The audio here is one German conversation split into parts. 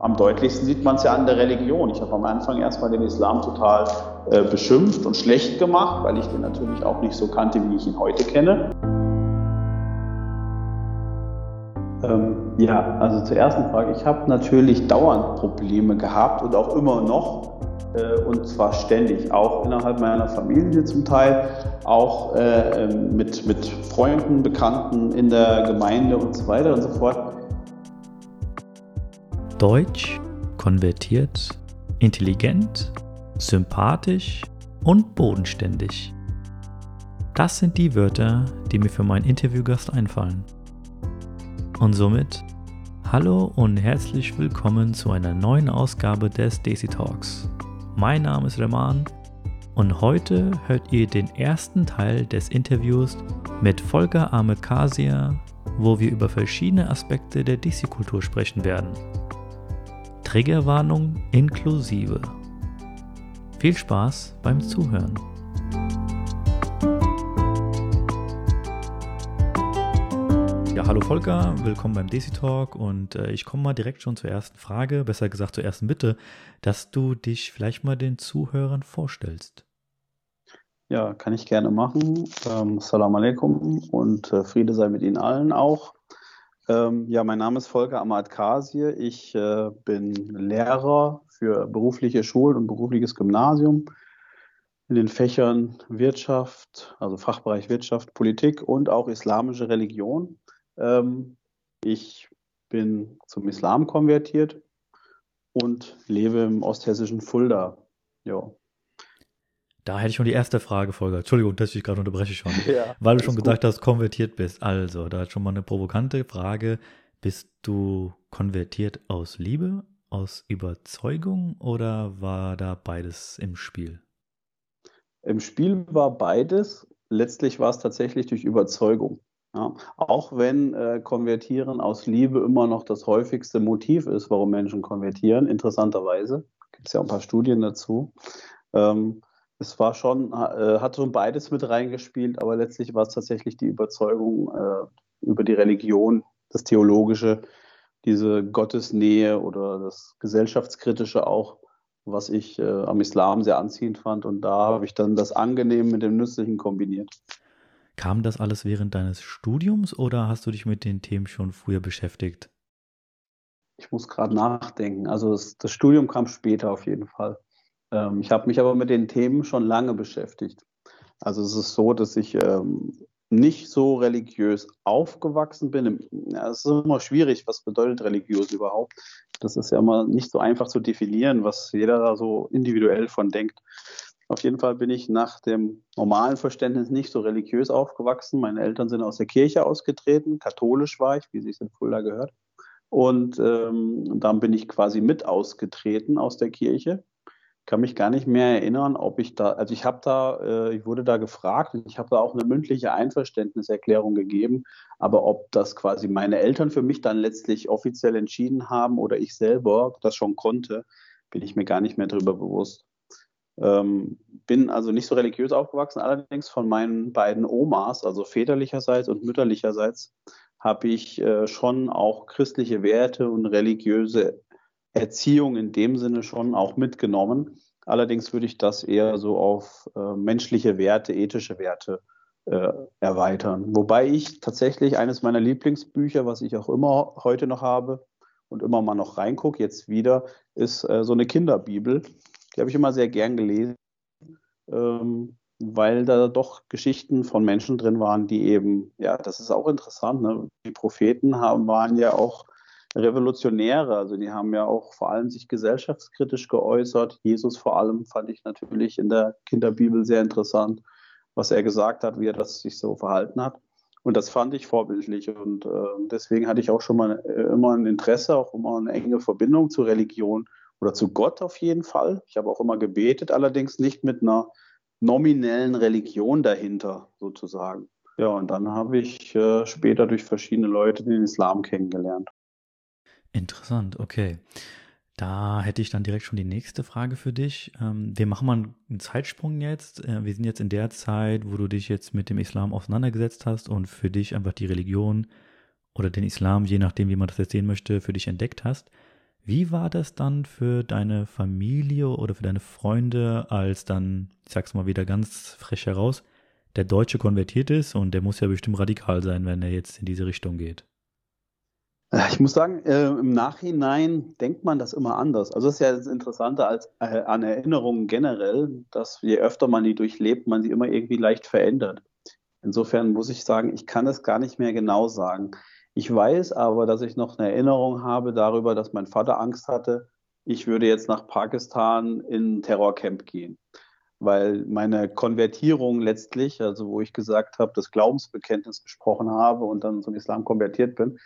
am deutlichsten sieht man es ja an der Religion. Ich habe am Anfang erstmal den Islam total äh, beschimpft und schlecht gemacht, weil ich den natürlich auch nicht so kannte, wie ich ihn heute kenne. Ähm, ja, also zur ersten Frage. Ich habe natürlich dauernd Probleme gehabt und auch immer noch. Äh, und zwar ständig, auch innerhalb meiner Familie zum Teil, auch äh, ähm, mit, mit Freunden, Bekannten in der Gemeinde und so weiter und so fort. Deutsch, konvertiert, intelligent, sympathisch und bodenständig. Das sind die Wörter, die mir für meinen Interviewgast einfallen. Und somit hallo und herzlich willkommen zu einer neuen Ausgabe des Daisy Talks. Mein Name ist Reman und heute hört ihr den ersten Teil des Interviews mit Volker Ahmed Kasia, wo wir über verschiedene Aspekte der Desi-Kultur sprechen werden. Triggerwarnung inklusive. Viel Spaß beim Zuhören. Ja, hallo Volker, willkommen beim Desi Talk und äh, ich komme mal direkt schon zur ersten Frage, besser gesagt zur ersten Bitte, dass du dich vielleicht mal den Zuhörern vorstellst. Ja, kann ich gerne machen. Ähm, Salam alaikum und äh, Friede sei mit Ihnen allen auch. Ähm, ja, mein Name ist Volker Ahmad Kasir. Ich äh, bin Lehrer für berufliche Schulen und berufliches Gymnasium in den Fächern Wirtschaft, also Fachbereich Wirtschaft, Politik und auch islamische Religion. Ähm, ich bin zum Islam konvertiert und lebe im osthessischen Fulda. Ja. Da hätte ich schon die erste Frage, Folger. Entschuldigung, dass ich gerade unterbreche schon. Ja, weil du schon gesagt gut. hast, konvertiert bist. Also, da ist schon mal eine provokante Frage. Bist du konvertiert aus Liebe, aus Überzeugung oder war da beides im Spiel? Im Spiel war beides. Letztlich war es tatsächlich durch Überzeugung. Ja, auch wenn äh, Konvertieren aus Liebe immer noch das häufigste Motiv ist, warum Menschen konvertieren, interessanterweise. Gibt es ja auch ein paar Studien dazu. Ähm, es war schon, äh, hat so beides mit reingespielt, aber letztlich war es tatsächlich die Überzeugung äh, über die Religion, das Theologische, diese Gottesnähe oder das Gesellschaftskritische auch, was ich äh, am Islam sehr anziehend fand. Und da habe ich dann das Angenehm mit dem Nützlichen kombiniert. Kam das alles während deines Studiums oder hast du dich mit den Themen schon früher beschäftigt? Ich muss gerade nachdenken. Also das, das Studium kam später auf jeden Fall. Ähm, ich habe mich aber mit den Themen schon lange beschäftigt. Also es ist so, dass ich ähm, nicht so religiös aufgewachsen bin. Es ist immer schwierig, was bedeutet religiös überhaupt. Das ist ja immer nicht so einfach zu definieren, was jeder da so individuell von denkt. Auf jeden Fall bin ich nach dem normalen Verständnis nicht so religiös aufgewachsen. Meine Eltern sind aus der Kirche ausgetreten, katholisch war ich, wie sich in Fulda gehört. Und ähm, dann bin ich quasi mit ausgetreten aus der Kirche kann mich gar nicht mehr erinnern, ob ich da, also ich habe da, äh, ich wurde da gefragt und ich habe da auch eine mündliche Einverständniserklärung gegeben, aber ob das quasi meine Eltern für mich dann letztlich offiziell entschieden haben oder ich selber das schon konnte, bin ich mir gar nicht mehr darüber bewusst. Ähm, bin also nicht so religiös aufgewachsen, allerdings von meinen beiden Omas, also väterlicherseits und mütterlicherseits, habe ich äh, schon auch christliche Werte und religiöse Erziehung in dem Sinne schon auch mitgenommen. Allerdings würde ich das eher so auf äh, menschliche Werte, ethische Werte äh, erweitern. Wobei ich tatsächlich eines meiner Lieblingsbücher, was ich auch immer heute noch habe und immer mal noch reingucke, jetzt wieder, ist äh, so eine Kinderbibel. Die habe ich immer sehr gern gelesen, ähm, weil da doch Geschichten von Menschen drin waren, die eben, ja, das ist auch interessant, ne? die Propheten haben, waren ja auch Revolutionäre. Also die haben ja auch vor allem sich gesellschaftskritisch geäußert. Jesus vor allem fand ich natürlich in der Kinderbibel sehr interessant, was er gesagt hat, wie er das sich so verhalten hat. Und das fand ich vorbildlich. Und äh, deswegen hatte ich auch schon mal äh, immer ein Interesse, auch immer eine enge Verbindung zur Religion oder zu Gott auf jeden Fall. Ich habe auch immer gebetet, allerdings nicht mit einer nominellen Religion dahinter sozusagen. Ja, und dann habe ich äh, später durch verschiedene Leute den Islam kennengelernt. Interessant, okay. Da hätte ich dann direkt schon die nächste Frage für dich. Ähm, wir machen mal einen Zeitsprung jetzt. Äh, wir sind jetzt in der Zeit, wo du dich jetzt mit dem Islam auseinandergesetzt hast und für dich einfach die Religion oder den Islam, je nachdem, wie man das jetzt sehen möchte, für dich entdeckt hast. Wie war das dann für deine Familie oder für deine Freunde, als dann, ich sag's mal wieder ganz frech heraus, der Deutsche konvertiert ist und der muss ja bestimmt radikal sein, wenn er jetzt in diese Richtung geht? Äh, ich muss sagen, äh, im Nachhinein denkt man das immer anders. Also es ist ja das Interessante als, äh, an Erinnerungen generell, dass je öfter man die durchlebt, man sie immer irgendwie leicht verändert. Insofern muss ich sagen, ich kann es gar nicht mehr genau sagen. Ich weiß aber, dass ich noch eine Erinnerung habe darüber, dass mein Vater Angst hatte, ich würde jetzt nach Pakistan in ein Terrorcamp gehen. Weil meine Konvertierung letztlich, also wo ich gesagt habe, das Glaubensbekenntnis gesprochen habe und dann zum Islam konvertiert bin,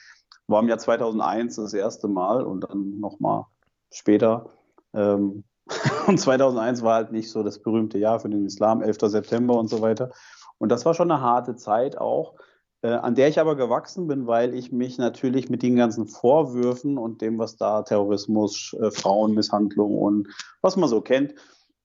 war im Jahr 2001 das erste Mal und dann nochmal später. Ähm, und 2001 war halt nicht so das berühmte Jahr für den Islam, 11. September und so weiter. Und das war schon eine harte Zeit auch, äh, an der ich aber gewachsen bin, weil ich mich natürlich mit den ganzen Vorwürfen und dem, was da Terrorismus, äh, Frauenmisshandlung und was man so kennt,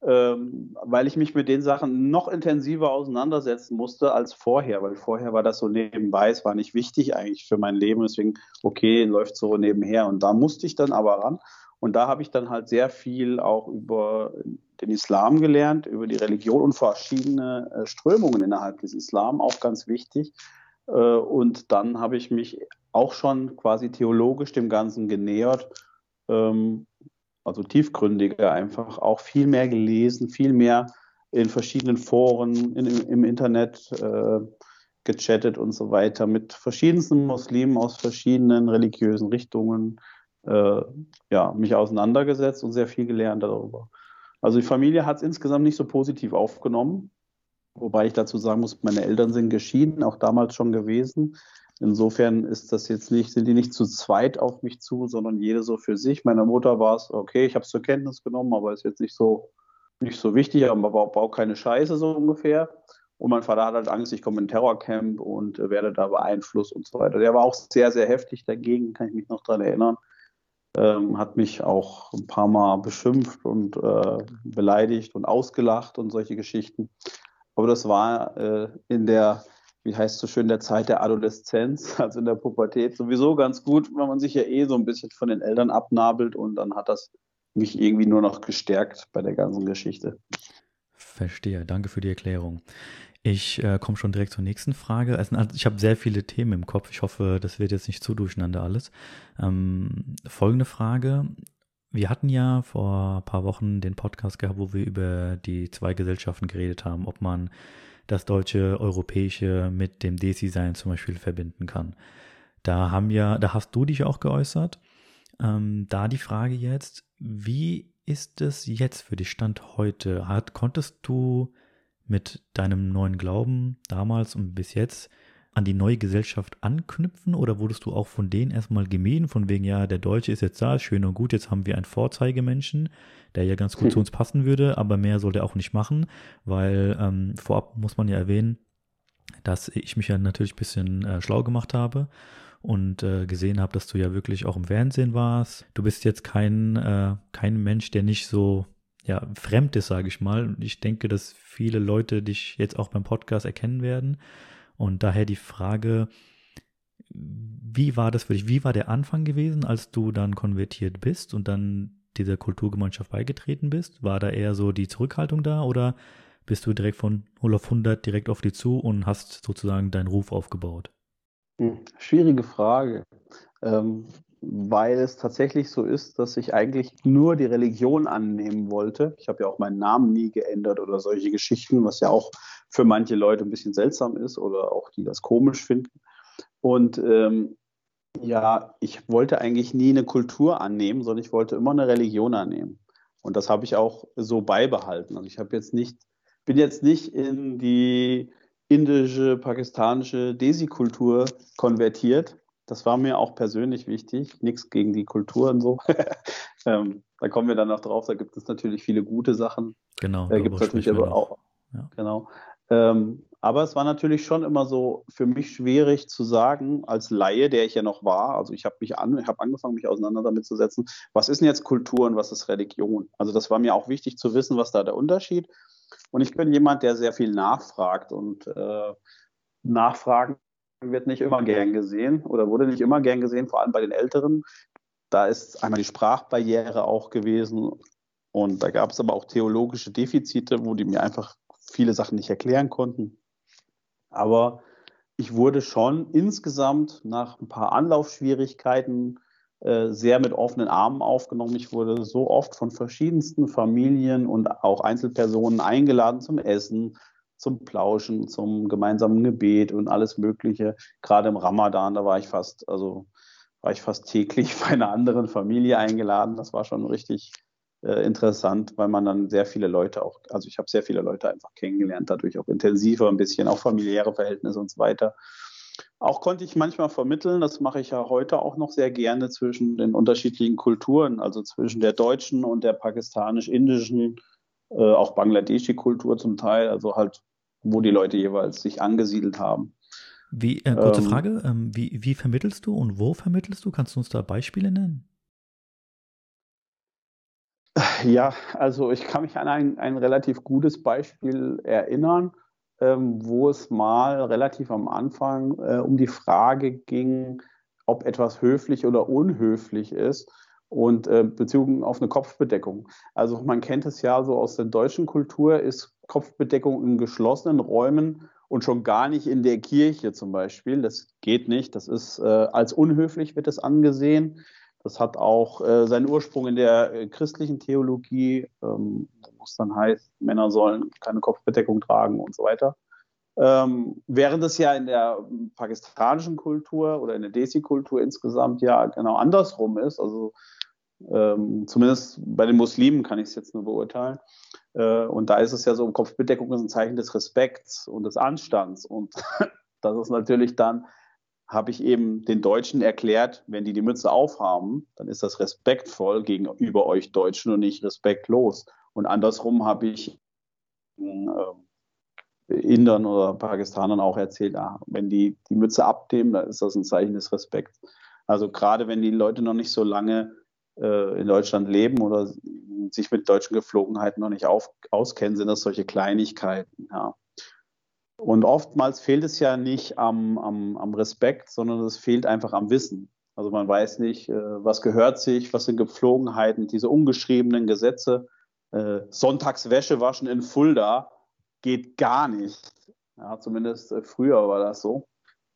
ähm, weil ich mich mit den Sachen noch intensiver auseinandersetzen musste als vorher, weil vorher war das so nebenbei, es war nicht wichtig eigentlich für mein Leben, deswegen, okay, läuft so nebenher. Und da musste ich dann aber ran. Und da habe ich dann halt sehr viel auch über den Islam gelernt, über die Religion und verschiedene äh, Strömungen innerhalb des Islam, auch ganz wichtig. Äh, und dann habe ich mich auch schon quasi theologisch dem Ganzen genähert, ähm, also tiefgründiger einfach, auch viel mehr gelesen, viel mehr in verschiedenen Foren in, im Internet äh, gechattet und so weiter mit verschiedensten Muslimen aus verschiedenen religiösen Richtungen, äh, ja, mich auseinandergesetzt und sehr viel gelernt darüber. Also die Familie hat es insgesamt nicht so positiv aufgenommen. Wobei ich dazu sagen muss, meine Eltern sind geschieden, auch damals schon gewesen. Insofern ist das jetzt nicht, sind die nicht zu zweit auf mich zu, sondern jede so für sich. Meiner Mutter war es, okay, ich habe es zur Kenntnis genommen, aber ist jetzt nicht so, nicht so wichtig, aber baut keine Scheiße so ungefähr. Und mein Vater hat halt Angst, ich komme in ein Terrorcamp und werde da beeinflusst und so weiter. Der war auch sehr, sehr heftig dagegen, kann ich mich noch daran erinnern. Ähm, hat mich auch ein paar Mal beschimpft und äh, beleidigt und ausgelacht und solche Geschichten. Aber das war äh, in der, wie heißt es so schön, der Zeit der Adoleszenz, also in der Pubertät, sowieso ganz gut, weil man sich ja eh so ein bisschen von den Eltern abnabelt und dann hat das mich irgendwie nur noch gestärkt bei der ganzen Geschichte. Verstehe, danke für die Erklärung. Ich äh, komme schon direkt zur nächsten Frage. Also, ich habe sehr viele Themen im Kopf. Ich hoffe, das wird jetzt nicht zu durcheinander alles. Ähm, folgende Frage. Wir hatten ja vor ein paar Wochen den Podcast gehabt, wo wir über die zwei Gesellschaften geredet haben, ob man das deutsche, europäische mit dem Desi-Sein zum Beispiel verbinden kann. Da haben ja, da hast du dich auch geäußert. Ähm, da die Frage jetzt, wie ist es jetzt für dich Stand heute? Hat, konntest du mit deinem neuen Glauben damals und bis jetzt an die neue Gesellschaft anknüpfen oder wurdest du auch von denen erstmal gemieden, von wegen, ja, der Deutsche ist jetzt da, schön und gut, jetzt haben wir einen Vorzeigemenschen, der ja ganz gut hm. zu uns passen würde, aber mehr soll der auch nicht machen, weil ähm, vorab muss man ja erwähnen, dass ich mich ja natürlich ein bisschen äh, schlau gemacht habe und äh, gesehen habe, dass du ja wirklich auch im Fernsehen warst. Du bist jetzt kein, äh, kein Mensch, der nicht so ja, fremd ist, sage ich mal. Und ich denke, dass viele Leute dich jetzt auch beim Podcast erkennen werden. Und daher die Frage, wie war das für dich? Wie war der Anfang gewesen, als du dann konvertiert bist und dann dieser Kulturgemeinschaft beigetreten bist? War da eher so die Zurückhaltung da oder bist du direkt von 0 auf 100 direkt auf die zu und hast sozusagen deinen Ruf aufgebaut? Hm, schwierige Frage, ähm, weil es tatsächlich so ist, dass ich eigentlich nur die Religion annehmen wollte. Ich habe ja auch meinen Namen nie geändert oder solche Geschichten, was ja auch für manche Leute ein bisschen seltsam ist oder auch die das komisch finden. Und ähm, ja, ich wollte eigentlich nie eine Kultur annehmen, sondern ich wollte immer eine Religion annehmen. Und das habe ich auch so beibehalten. Also ich habe jetzt nicht, bin jetzt nicht in die indische, pakistanische Desi-Kultur konvertiert. Das war mir auch persönlich wichtig. Nichts gegen die Kultur und so. ähm, da kommen wir dann noch drauf. Da gibt es natürlich viele gute Sachen. Genau. Da gibt es natürlich aber auch. Ja. Genau. Ähm, aber es war natürlich schon immer so für mich schwierig zu sagen, als Laie, der ich ja noch war, also ich habe mich an, ich habe angefangen, mich auseinander damit zu setzen, was ist denn jetzt Kultur und was ist Religion? Also das war mir auch wichtig zu wissen, was da der Unterschied. Und ich bin jemand, der sehr viel nachfragt und äh, Nachfragen wird nicht immer gern gesehen oder wurde nicht immer gern gesehen, vor allem bei den Älteren. da ist einmal die Sprachbarriere auch gewesen und da gab es aber auch theologische Defizite, wo die mir einfach viele Sachen nicht erklären konnten. Aber ich wurde schon insgesamt nach ein paar Anlaufschwierigkeiten äh, sehr mit offenen Armen aufgenommen. Ich wurde so oft von verschiedensten Familien und auch Einzelpersonen eingeladen zum Essen, zum Plauschen, zum gemeinsamen Gebet und alles Mögliche. Gerade im Ramadan, da war ich fast, also war ich fast täglich bei einer anderen Familie eingeladen. Das war schon richtig äh, interessant, weil man dann sehr viele Leute auch, also ich habe sehr viele Leute einfach kennengelernt, dadurch auch intensiver, ein bisschen auch familiäre Verhältnisse und so weiter. Auch konnte ich manchmal vermitteln, das mache ich ja heute auch noch sehr gerne zwischen den unterschiedlichen Kulturen, also zwischen der deutschen und der pakistanisch-indischen, äh, auch Bangladeschi-Kultur zum Teil, also halt, wo die Leute jeweils sich angesiedelt haben. Wie, äh, kurze ähm, Frage, ähm, wie, wie vermittelst du und wo vermittelst du? Kannst du uns da Beispiele nennen? Ja, also ich kann mich an ein, ein relativ gutes Beispiel erinnern, ähm, wo es mal relativ am Anfang äh, um die Frage ging, ob etwas höflich oder unhöflich ist und äh, bezogen auf eine Kopfbedeckung. Also man kennt es ja so aus der deutschen Kultur, ist Kopfbedeckung in geschlossenen Räumen und schon gar nicht in der Kirche zum Beispiel. Das geht nicht. Das ist äh, als unhöflich wird es angesehen. Das hat auch äh, seinen Ursprung in der äh, christlichen Theologie, ähm, wo es dann heißt, Männer sollen keine Kopfbedeckung tragen und so weiter. Ähm, während es ja in der pakistanischen Kultur oder in der Desi-Kultur insgesamt ja genau andersrum ist, also ähm, zumindest bei den Muslimen kann ich es jetzt nur beurteilen. Äh, und da ist es ja so, Kopfbedeckung ist ein Zeichen des Respekts und des Anstands. Und das ist natürlich dann habe ich eben den Deutschen erklärt, wenn die die Mütze aufhaben, dann ist das respektvoll gegenüber euch Deutschen und nicht respektlos. Und andersrum habe ich äh, Indern oder Pakistanern auch erzählt, ah, wenn die die Mütze abnehmen, dann ist das ein Zeichen des Respekts. Also gerade wenn die Leute noch nicht so lange äh, in Deutschland leben oder sich mit deutschen Geflogenheiten noch nicht auf, auskennen, sind das solche Kleinigkeiten. Ja. Und oftmals fehlt es ja nicht am, am, am Respekt, sondern es fehlt einfach am Wissen. Also man weiß nicht, äh, was gehört sich, was sind Gepflogenheiten, diese ungeschriebenen Gesetze. Äh, Sonntagswäsche waschen in Fulda geht gar nicht. Ja, zumindest äh, früher war das so.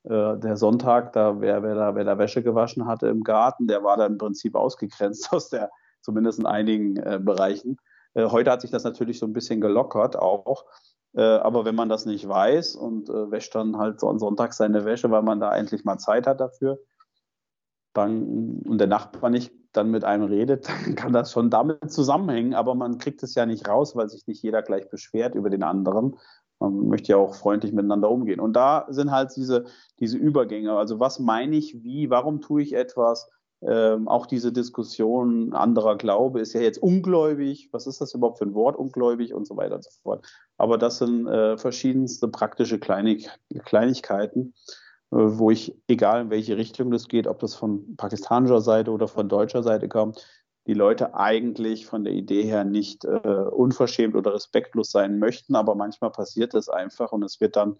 Der Sonntag, da wer, wer, da, wer da Wäsche gewaschen hatte im Garten, der war da im Prinzip ausgegrenzt aus der, zumindest in einigen Bereichen. Heute hat sich das natürlich so ein bisschen gelockert auch. Äh, aber wenn man das nicht weiß und äh, wäscht dann halt so am Sonntag seine Wäsche, weil man da endlich mal Zeit hat dafür, dann, und der Nachbar nicht dann mit einem redet, dann kann das schon damit zusammenhängen, aber man kriegt es ja nicht raus, weil sich nicht jeder gleich beschwert über den anderen. Man möchte ja auch freundlich miteinander umgehen. Und da sind halt diese, diese Übergänge. Also was meine ich, wie, warum tue ich etwas? Ähm, auch diese Diskussion anderer Glaube ist ja jetzt ungläubig. Was ist das überhaupt für ein Wort, ungläubig und so weiter und so fort. Aber das sind äh, verschiedenste praktische Kleinig Kleinigkeiten, äh, wo ich, egal in welche Richtung das geht, ob das von pakistanischer Seite oder von deutscher Seite kommt, die Leute eigentlich von der Idee her nicht äh, unverschämt oder respektlos sein möchten, aber manchmal passiert es einfach und es wird dann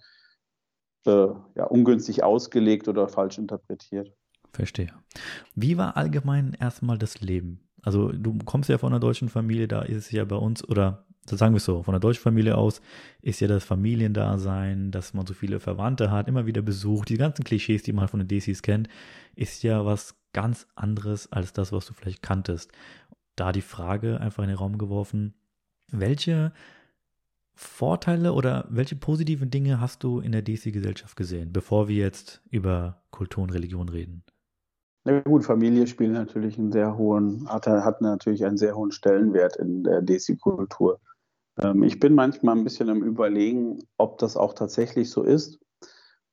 äh, ja, ungünstig ausgelegt oder falsch interpretiert. Verstehe. Wie war allgemein erstmal das Leben? Also du kommst ja von einer deutschen Familie, da ist es ja bei uns, oder sagen wir es so, von der deutschen Familie aus ist ja das Familiendasein, dass man so viele Verwandte hat, immer wieder besucht, die ganzen Klischees, die man von den DCs kennt, ist ja was ganz anderes als das, was du vielleicht kanntest. Da die Frage einfach in den Raum geworfen, welche Vorteile oder welche positiven Dinge hast du in der DC-Gesellschaft gesehen, bevor wir jetzt über Kultur und Religion reden? Na gut, Familie spielt natürlich einen sehr hohen, hat, hat natürlich einen sehr hohen Stellenwert in der Desi-Kultur. Ähm, ich bin manchmal ein bisschen im Überlegen, ob das auch tatsächlich so ist,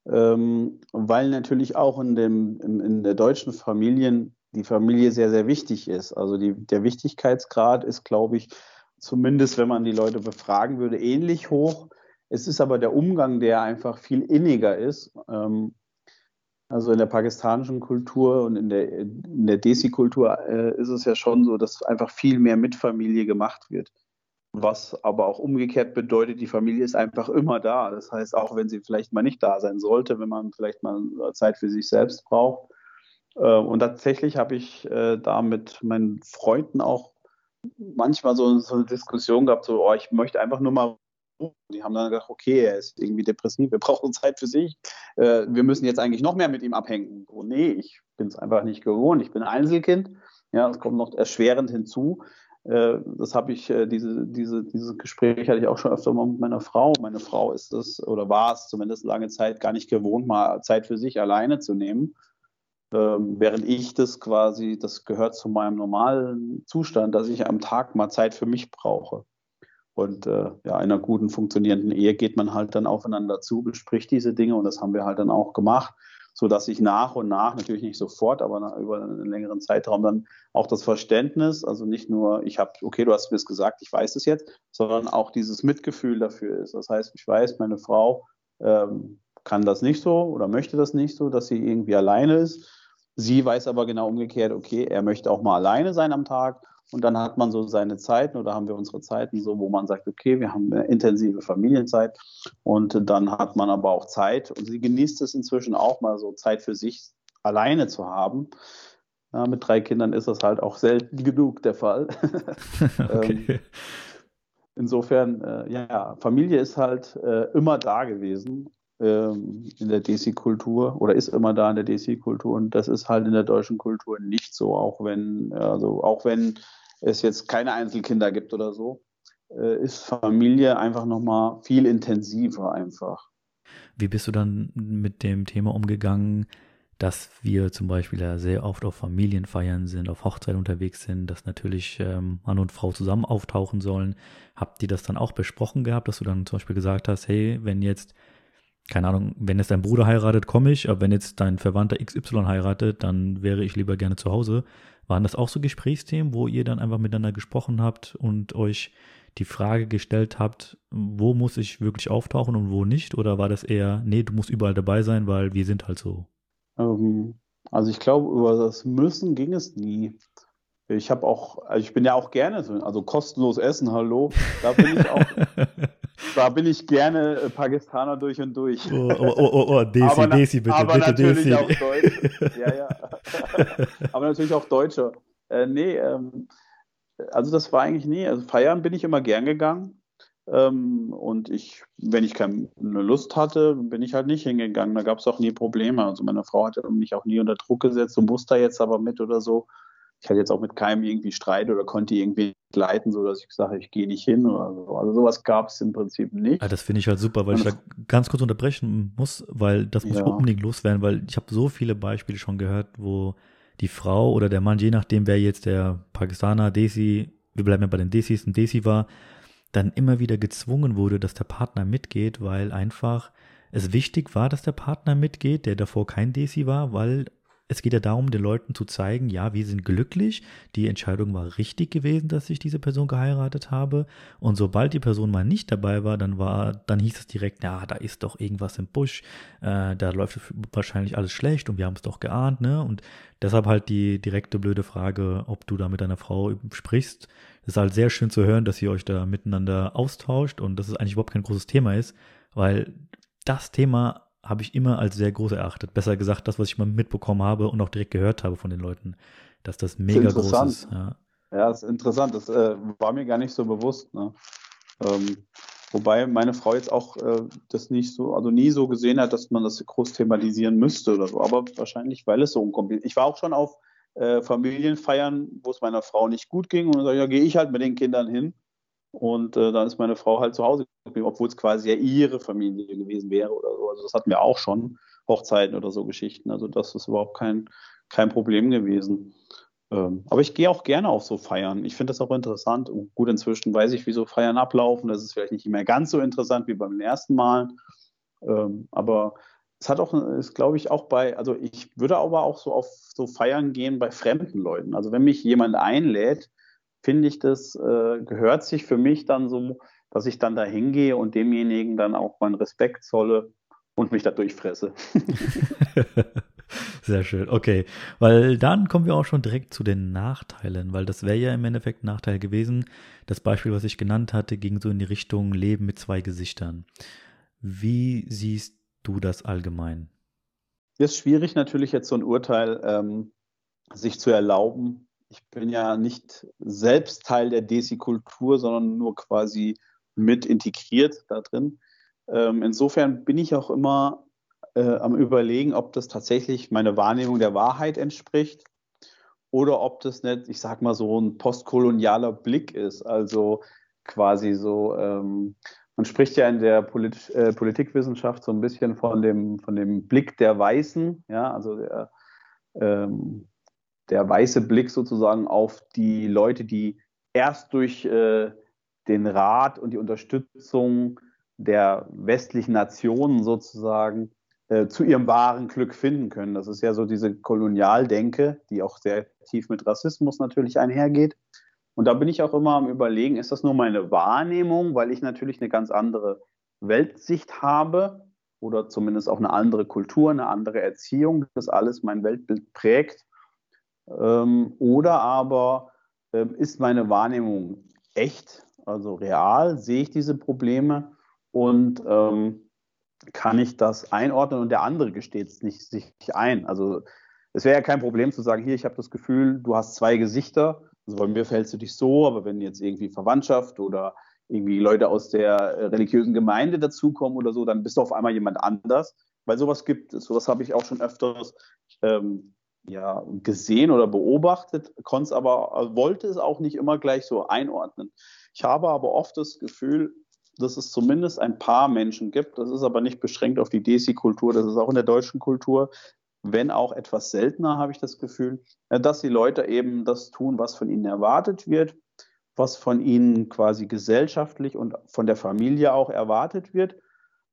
ähm, weil natürlich auch in, dem, in, in der deutschen Familien die Familie sehr, sehr wichtig ist. Also die, der Wichtigkeitsgrad ist, glaube ich, zumindest wenn man die Leute befragen würde, ähnlich hoch. Es ist aber der Umgang, der einfach viel inniger ist. Ähm, also in der pakistanischen Kultur und in der, in der Desi-Kultur äh, ist es ja schon so, dass einfach viel mehr mit Familie gemacht wird. Was aber auch umgekehrt bedeutet, die Familie ist einfach immer da. Das heißt, auch wenn sie vielleicht mal nicht da sein sollte, wenn man vielleicht mal Zeit für sich selbst braucht, Äh, und tatsächlich habe ich äh, da mit meinen Freunden auch manchmal so, so eine Diskussion gehabt, so, oh, ich möchte einfach nur mal die haben dann gesagt, okay, er ist irgendwie depressiv, wir brauchen Zeit für sich. Äh, wir müssen jetzt eigentlich noch mehr mit ihm abhängen. Oh, nee, ich bin es einfach nicht gewohnt. Ich bin Einzelkind. Ja, das kommt noch erschwerend hinzu. Äh, das habe ich, äh, diese, diese, dieses Gespräch hatte ich auch schon öfter mal mit meiner Frau. Meine Frau ist es oder war es zumindest lange Zeit gar nicht gewohnt, mal Zeit für sich alleine zu nehmen. Ähm, während ich das quasi, das gehört zu meinem normalen Zustand, dass ich am Tag mal Zeit für mich brauche. Und äh, ja, in einer guten, funktionierenden Ehe geht man halt dann aufeinander zu, bespricht diese Dinge und das haben wir halt dann auch gemacht so dass ich nach und nach, natürlich nicht sofort, aber über einen längeren Zeitraum dann auch das Verständnis, also nicht nur, ich habe, okay, du hast mir es gesagt, ich weiß es jetzt, sondern auch dieses Mitgefühl dafür ist. Das heißt, ich weiß, meine Frau ähm, kann das nicht so oder möchte das nicht so, dass sie irgendwie alleine ist. Sie weiß aber genau umgekehrt, okay, er möchte auch mal alleine sein am Tag und dann hat man so seine Zeiten oder haben wir unsere Zeiten so, wo man sagt, okay, wir haben eine intensive Familienzeit und dann hat man aber auch Zeit und sie genießt es inzwischen auch mal so Zeit für sich alleine zu haben. Ja, mit drei Kindern ist das halt auch selten genug der Fall. okay. Ähm, insofern, äh, ja, Familie ist halt äh, immer da gewesen ähm, in der Desi-Kultur oder ist immer da in der Desi-Kultur und das ist halt in der deutschen Kultur nicht so, auch wenn, also auch wenn es jetzt keine Einzelkinder gibt oder so, äh, ist Familie einfach nochmal viel intensiver einfach. Wie bist du dann mit dem Thema umgegangen, dass wir zum Beispiel ja sehr oft auf Familienfeiern sind, auf Hochzeit unterwegs sind, dass natürlich ähm, Mann und Frau zusammen auftauchen sollen. Habt ihr das dann auch besprochen gehabt, dass du dann zum Beispiel gesagt hast, hey, wenn jetzt, keine Ahnung, wenn jetzt dein Bruder heiratet, komme ich, aber wenn jetzt dein Verwandter XY heiratet, dann wäre ich lieber gerne zu Hause. Waren das auch so Gesprächsthemen, wo ihr dann einfach miteinander gesprochen habt und euch die Frage gestellt habt, wo muss ich wirklich auftauchen und wo nicht? Oder war das eher, nee, du musst überall dabei sein, weil wir sind halt so? Ähm, also ich glaube, über das Müssen ging es nie. Ich habe auch, also ich bin ja auch gerne, also kostenlos essen, hallo. Da bin ich auch, da bin ich gerne äh, Pakistaner durch und durch. Oh, oh, oh, oh, oh Desi, aber, Desi, bitte, aber bitte, natürlich Desi. auch Deutsch. Ja, ja. aber natürlich auch Deutsche. Äh, nee, ähm, also das war eigentlich nie. Also feiern bin ich immer gern gegangen. Ähm, und ich, wenn ich keine Lust hatte, bin ich halt nicht hingegangen. Da gab es auch nie Probleme. Also meine Frau hatte mich auch nie unter Druck gesetzt, du musst da jetzt aber mit oder so ich hatte jetzt auch mit keinem irgendwie Streit oder konnte irgendwie leiten, so dass ich gesagt habe, ich gehe nicht hin oder so. Also sowas gab es im Prinzip nicht. Ja, das finde ich halt super, weil ich da ganz kurz unterbrechen muss, weil das muss ja. ich unbedingt loswerden, weil ich habe so viele Beispiele schon gehört, wo die Frau oder der Mann, je nachdem, wer jetzt der Pakistaner, Desi, wir bleiben ja bei den Desis, ein Desi war, dann immer wieder gezwungen wurde, dass der Partner mitgeht, weil einfach es wichtig war, dass der Partner mitgeht, der davor kein Desi war, weil es geht ja darum, den Leuten zu zeigen, ja, wir sind glücklich, die Entscheidung war richtig gewesen, dass ich diese Person geheiratet habe. Und sobald die Person mal nicht dabei war, dann war, dann hieß es direkt, ja, da ist doch irgendwas im Busch, äh, da läuft wahrscheinlich alles schlecht und wir haben es doch geahnt, ne? Und deshalb halt die direkte blöde Frage, ob du da mit deiner Frau sprichst. Es ist halt sehr schön zu hören, dass ihr euch da miteinander austauscht und dass es eigentlich überhaupt kein großes Thema ist, weil das Thema habe ich immer als sehr groß erachtet. Besser gesagt, das, was ich mal mitbekommen habe und auch direkt gehört habe von den Leuten, dass das mega groß ist. Ja. ja, das ist interessant. Das äh, war mir gar nicht so bewusst. Ne? Ähm, wobei meine Frau jetzt auch äh, das nicht so, also nie so gesehen hat, dass man das groß thematisieren müsste oder so. Aber wahrscheinlich, weil es so unkompliziert ist. Ich war auch schon auf äh, Familienfeiern, wo es meiner Frau nicht gut ging und dann sage ich, ja, gehe ich halt mit den Kindern hin. Und äh, dann ist meine Frau halt zu Hause geblieben, obwohl es quasi ja ihre Familie gewesen wäre oder so. Also das hatten wir auch schon, Hochzeiten oder so Geschichten. Also das ist überhaupt kein, kein Problem gewesen. Ähm, aber ich gehe auch gerne auf so Feiern. Ich finde das auch interessant. Und gut, inzwischen weiß ich, wie so Feiern ablaufen. Das ist vielleicht nicht mehr ganz so interessant wie beim ersten Mal. Ähm, aber es hat auch, ist glaube ich auch bei, also ich würde aber auch so auf so Feiern gehen bei fremden Leuten. Also wenn mich jemand einlädt, finde ich, das äh, gehört sich für mich dann so, dass ich dann da hingehe und demjenigen dann auch meinen Respekt zolle und mich da durchfresse. Sehr schön, okay. Weil dann kommen wir auch schon direkt zu den Nachteilen, weil das wäre ja im Endeffekt ein Nachteil gewesen. Das Beispiel, was ich genannt hatte, ging so in die Richtung Leben mit zwei Gesichtern. Wie siehst du das allgemein? ist schwierig natürlich jetzt so ein Urteil ähm, sich zu erlauben. Ich bin ja nicht selbst Teil der Desi-Kultur, sondern nur quasi mit integriert da drin. Ähm, insofern bin ich auch immer äh, am Überlegen, ob das tatsächlich meine Wahrnehmung der Wahrheit entspricht oder ob das nicht, ich sag mal, so ein postkolonialer Blick ist. Also quasi so, ähm, man spricht ja in der Polit äh, Politikwissenschaft so ein bisschen von dem, von dem Blick der Weißen, ja, also der, ähm, der weiße Blick sozusagen auf die Leute, die erst durch äh, den Rat und die Unterstützung der westlichen Nationen sozusagen äh, zu ihrem wahren Glück finden können. Das ist ja so diese Kolonialdenke, die auch sehr tief mit Rassismus natürlich einhergeht. Und da bin ich auch immer am Überlegen, ist das nur meine Wahrnehmung, weil ich natürlich eine ganz andere Weltsicht habe oder zumindest auch eine andere Kultur, eine andere Erziehung, das alles mein Weltbild prägt. Ähm, oder aber ähm, ist meine Wahrnehmung echt, also real, sehe ich diese Probleme? Und ähm, kann ich das einordnen? Und der andere gesteht es nicht sich ein. Also es wäre ja kein Problem zu sagen, hier, ich habe das Gefühl, du hast zwei Gesichter. Also bei mir verhältst du dich so, aber wenn jetzt irgendwie Verwandtschaft oder irgendwie Leute aus der äh, religiösen Gemeinde dazukommen oder so, dann bist du auf einmal jemand anders. Weil sowas gibt es, sowas habe ich auch schon öfters ähm, ja, gesehen oder beobachtet, konnte es aber, äh, wollte es auch nicht immer gleich so einordnen. Ich habe aber oft das Gefühl, dass es zumindest ein paar Menschen gibt, das ist aber nicht beschränkt auf die Desi-Kultur, das ist auch in der deutschen Kultur, wenn auch etwas seltener, habe ich das Gefühl, äh, dass die Leute eben das tun, was von ihnen erwartet wird, was von ihnen quasi gesellschaftlich und von der Familie auch erwartet wird,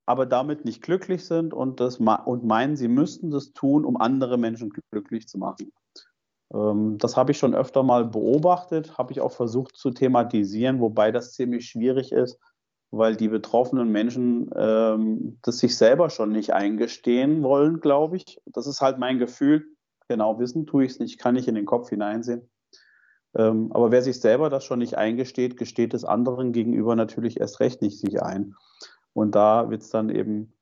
aber damit nicht glücklich sind und, das, und meinen, sie müssten das tun, um andere Menschen glücklich zu machen. Ähm, das habe ich schon öfter mal beobachtet, habe ich auch versucht zu thematisieren, wobei das ziemlich schwierig ist, weil die betroffenen Menschen ähm, das sich selber schon nicht eingestehen wollen, glaube ich. Das ist halt mein Gefühl. Genau wissen tue ich es nicht, kann ich in den Kopf hineinsehen. Ähm, aber wer sich selber das schon nicht eingesteht, gesteht es anderen gegenüber natürlich erst recht nicht sich ein. Und da wird es dann eben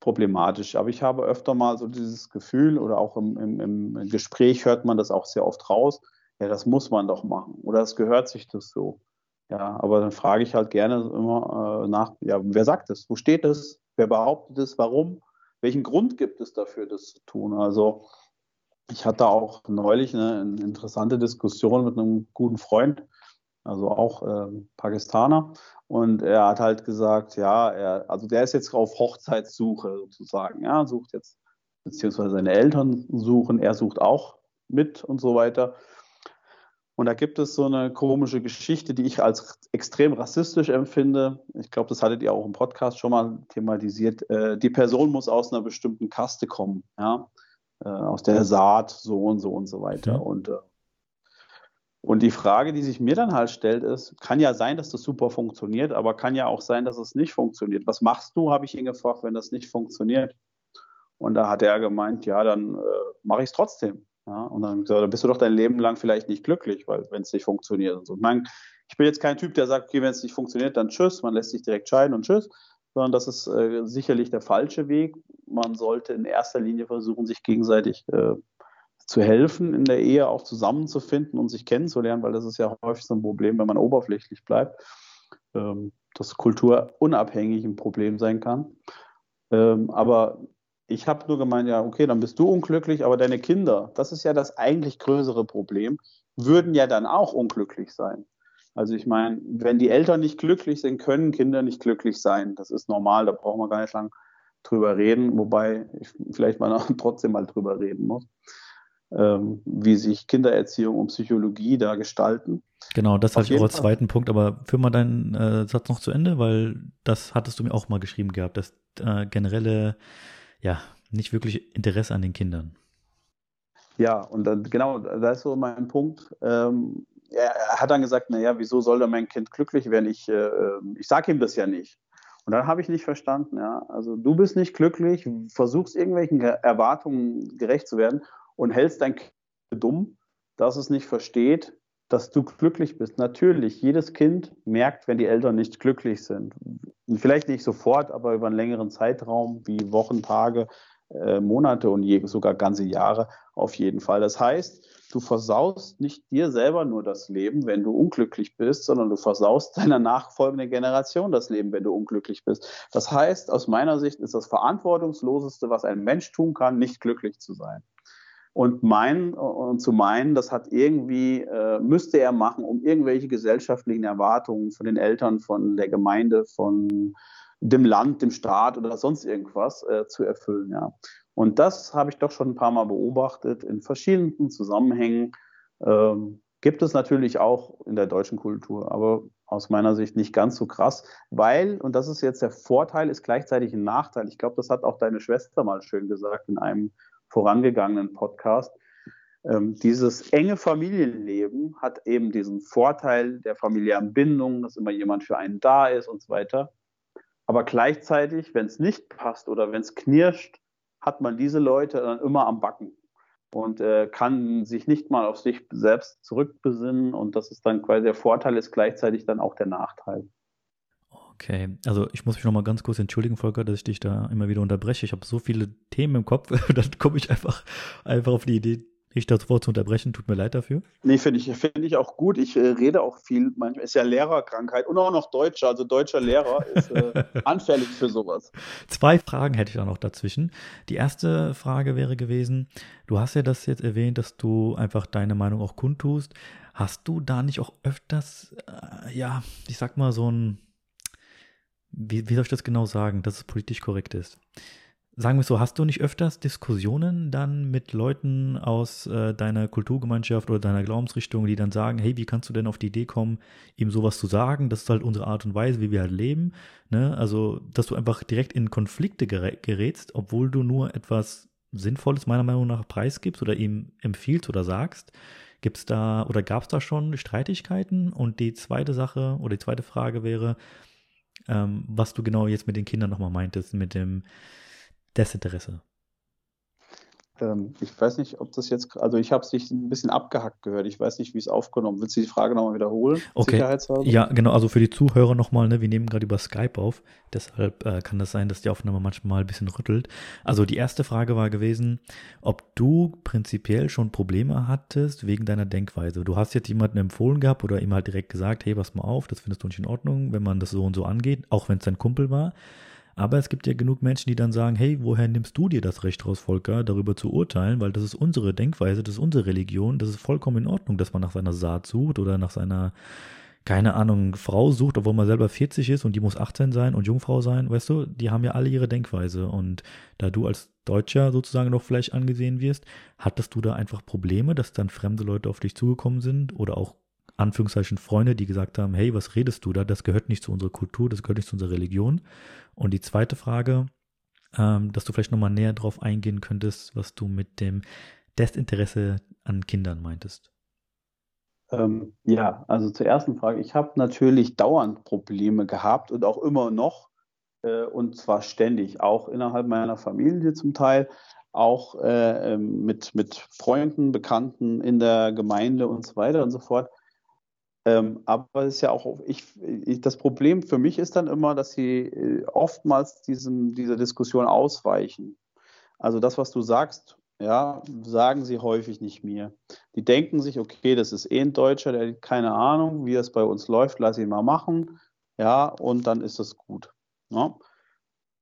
problematisch. Aber ich habe öfter mal so dieses Gefühl oder auch im, im, im Gespräch hört man das auch sehr oft raus. Ja, das muss man doch machen oder es gehört sich das so. Ja, aber dann frage ich halt gerne immer äh, nach, ja, wer sagt das? Wo steht das? Wer behauptet es? Warum? Welchen Grund gibt es dafür, das zu tun? Also ich hatte auch neulich eine, eine interessante Diskussion mit einem guten Freund, also auch äh, Pakistaner. Und er hat halt gesagt, ja, er, also der ist jetzt auf Hochzeitssuche sozusagen, ja, sucht jetzt, beziehungsweise seine Eltern suchen, er sucht auch mit und so weiter. Und da gibt es so eine komische Geschichte, die ich als extrem rassistisch empfinde. Ich glaube, das hattet ihr auch im Podcast schon mal thematisiert. Äh, die Person muss aus einer bestimmten Kaste kommen, ja, äh, aus der Saat, so und so und so weiter. Mhm. Und, äh, und die Frage, die sich mir dann halt stellt, ist, kann ja sein, dass das super funktioniert, aber kann ja auch sein, dass es nicht funktioniert. Was machst du, habe ich ihn gefragt, wenn das nicht funktioniert? Und da hat er gemeint, ja, dann äh, mache ich es trotzdem. Ja, und dann gesagt, dann bist du doch dein Leben lang vielleicht nicht glücklich, weil wenn es nicht funktioniert und so. Ich, meine, ich bin jetzt kein Typ, der sagt, okay, wenn es nicht funktioniert, dann tschüss, man lässt sich direkt scheiden und tschüss, sondern das ist äh, sicherlich der falsche Weg. Man sollte in erster Linie versuchen, sich gegenseitig äh, zu helfen, in der Ehe auch zusammenzufinden und sich kennenzulernen, weil das ist ja häufig so ein Problem, wenn man oberflächlich bleibt, ähm, dass Kultur unabhängig ein Problem sein kann. Ähm, aber ich habe nur gemeint, ja, okay, dann bist du unglücklich, aber deine Kinder, das ist ja das eigentlich größere Problem, würden ja dann auch unglücklich sein. Also ich meine, wenn die Eltern nicht glücklich sind, können Kinder nicht glücklich sein. Das ist normal, da brauchen wir gar nicht lang drüber reden, wobei ich vielleicht mal trotzdem mal drüber reden muss, ähm, wie sich Kindererziehung und Psychologie da gestalten. Genau, das hatte ich auch als zweiten Punkt, aber führ mal deinen äh, Satz noch zu Ende, weil das hattest du mir auch mal geschrieben gehabt, das äh, generelle ja, nicht wirklich Interesse an den Kindern. Ja, und dann, genau, da ist so mein Punkt. Ähm, er, er, hat dann gesagt, naja, wieso soll denn mein Kind glücklich werden? Ich, äh, ich sage ihm das ja nicht. Und dann habe ich nicht verstanden, ja. Also du bist nicht glücklich, versuchst irgendwelchen Erwartungen gerecht zu werden und hältst dein Kind dumm, dass es nicht versteht, dass du glücklich bist. Natürlich, jedes Kind merkt, wenn die Eltern nicht glücklich sind. Vielleicht nicht sofort, aber über einen längeren Zeitraum, wie Wochen, Tage, äh, Monate und je, sogar ganze Jahre auf jeden Fall. Das heißt, du versaust nicht dir selber nur das Leben, wenn du unglücklich bist, sondern du versaust deiner nachfolgenden Generation das Leben, wenn du unglücklich bist. Das heißt, aus meiner Sicht ist das Verantwortungsloseste, was ein Mensch tun kann, nicht glücklich zu sein. Und meinen und zu meinen, das hat irgendwie, äh, müsste er machen, um irgendwelche gesellschaftlichen Erwartungen von den Eltern, von der Gemeinde, von dem Land, dem Staat oder sonst irgendwas äh, zu erfüllen, ja. Und das habe ich doch schon ein paar Mal beobachtet in verschiedenen Zusammenhängen. Ähm, gibt es natürlich auch in der deutschen Kultur, aber aus meiner Sicht nicht ganz so krass, weil, und das ist jetzt der Vorteil, ist gleichzeitig ein Nachteil. Ich glaube, das hat auch deine Schwester mal schön gesagt in einem vorangegangenen Podcast. Ähm, dieses enge Familienleben hat eben diesen Vorteil der familiären Bindung, dass immer jemand für einen da ist und so weiter. Aber gleichzeitig, wenn es nicht passt oder wenn es knirscht, hat man diese Leute dann immer am Backen und äh, kann sich nicht mal auf sich selbst zurückbesinnen. Und das ist dann quasi der Vorteil, ist gleichzeitig dann auch der Nachteil. Okay, also ich muss mich noch mal ganz kurz entschuldigen, Volker, dass ich dich da immer wieder unterbreche. Ich habe so viele Themen im Kopf, dann komme ich einfach, einfach auf die Idee, ich das Wort zu unterbrechen, tut mir leid dafür. Nee, finde ich, find ich auch gut. Ich äh, rede auch viel. Manchmal ist ja Lehrerkrankheit und auch noch Deutscher. Also deutscher Lehrer ist äh, anfällig für sowas. Zwei Fragen hätte ich auch noch dazwischen. Die erste Frage wäre gewesen, du hast ja das jetzt erwähnt, dass du einfach deine Meinung auch kundtust. Hast du da nicht auch öfters, äh, ja, ich sag mal so ein, wie, wie soll ich das genau sagen, dass es politisch korrekt ist? sagen wir so, hast du nicht öfters Diskussionen dann mit Leuten aus äh, deiner Kulturgemeinschaft oder deiner Glaubensrichtung, die dann sagen, hey, wie kannst du denn auf die Idee kommen, ihm sowas zu sagen? Das ist halt unsere Art und Weise, wie wir halt leben. Ne? Also, dass du einfach direkt in Konflikte gerätst, obwohl du nur etwas Sinnvolles meiner Meinung nach preisgibst oder ihm empfiehlst oder sagst. Gibt es da oder gab es da schon Streitigkeiten? Und die zweite Sache oder die zweite Frage wäre, ähm, was du genau jetzt mit den Kindern nochmal meintest, mit dem Desinteresse? Ähm, ich weiß nicht, ob das jetzt, also ich habe es nicht ein bisschen abgehackt gehört. Ich weiß nicht, wie es aufgenommen. Willst du die Frage nochmal wiederholen? Okay. Ja, genau. Also für die Zuhörer nochmal, ne, wir nehmen gerade über Skype auf. Deshalb äh, kann das sein, dass die Aufnahme manchmal ein bisschen rüttelt. Also die erste Frage war gewesen, ob du prinzipiell schon Probleme hattest wegen deiner Denkweise. Du hast jetzt jemanden empfohlen gehabt oder ihm halt direkt gesagt, hey, pass mal auf, das findest du nicht in Ordnung, wenn man das so und so angeht, auch wenn es dein Kumpel war. Aber es gibt ja genug Menschen, die dann sagen, hey, woher nimmst du dir das Recht raus, Volker, darüber zu urteilen, weil das ist unsere Denkweise, das ist unsere Religion, das ist vollkommen in Ordnung, dass man nach seiner Saat sucht oder nach seiner, keine Ahnung, Frau sucht, obwohl man selber 40 ist und die muss 18 sein und Jungfrau sein, weißt du, die haben ja alle ihre Denkweise. Und da du als Deutscher sozusagen noch vielleicht angesehen wirst, hattest du da einfach Probleme, dass dann fremde Leute auf dich zugekommen sind oder auch Anführungszeichen Freunde, die gesagt haben, hey, was redest du da? Das gehört nicht zu unserer Kultur, das gehört nicht zu unserer Religion. Und die zweite Frage, ähm, dass du vielleicht nochmal näher drauf eingehen könntest, was du mit dem Desinteresse an Kindern meintest. Ähm, ja, also zur ersten Frage. Ich habe natürlich dauernd Probleme gehabt und auch immer noch, äh, und zwar ständig, auch innerhalb meiner Familie zum Teil, auch äh, ähm, mit, mit Freunden, Bekannten in der Gemeinde und so weiter und so fort. Ähm, aber es ist ja auch, ich, ich, das Problem für mich ist dann immer, dass sie äh, oftmals diesem, dieser Diskussion ausweichen. Also das, was du sagst, ja, sagen sie häufig nicht mir. Die denken sich, okay, das ist eh ein Deutscher, der hat keine Ahnung, wie das bei uns läuft, lass ihn mal machen. Ja, und dann ist das gut. Ja.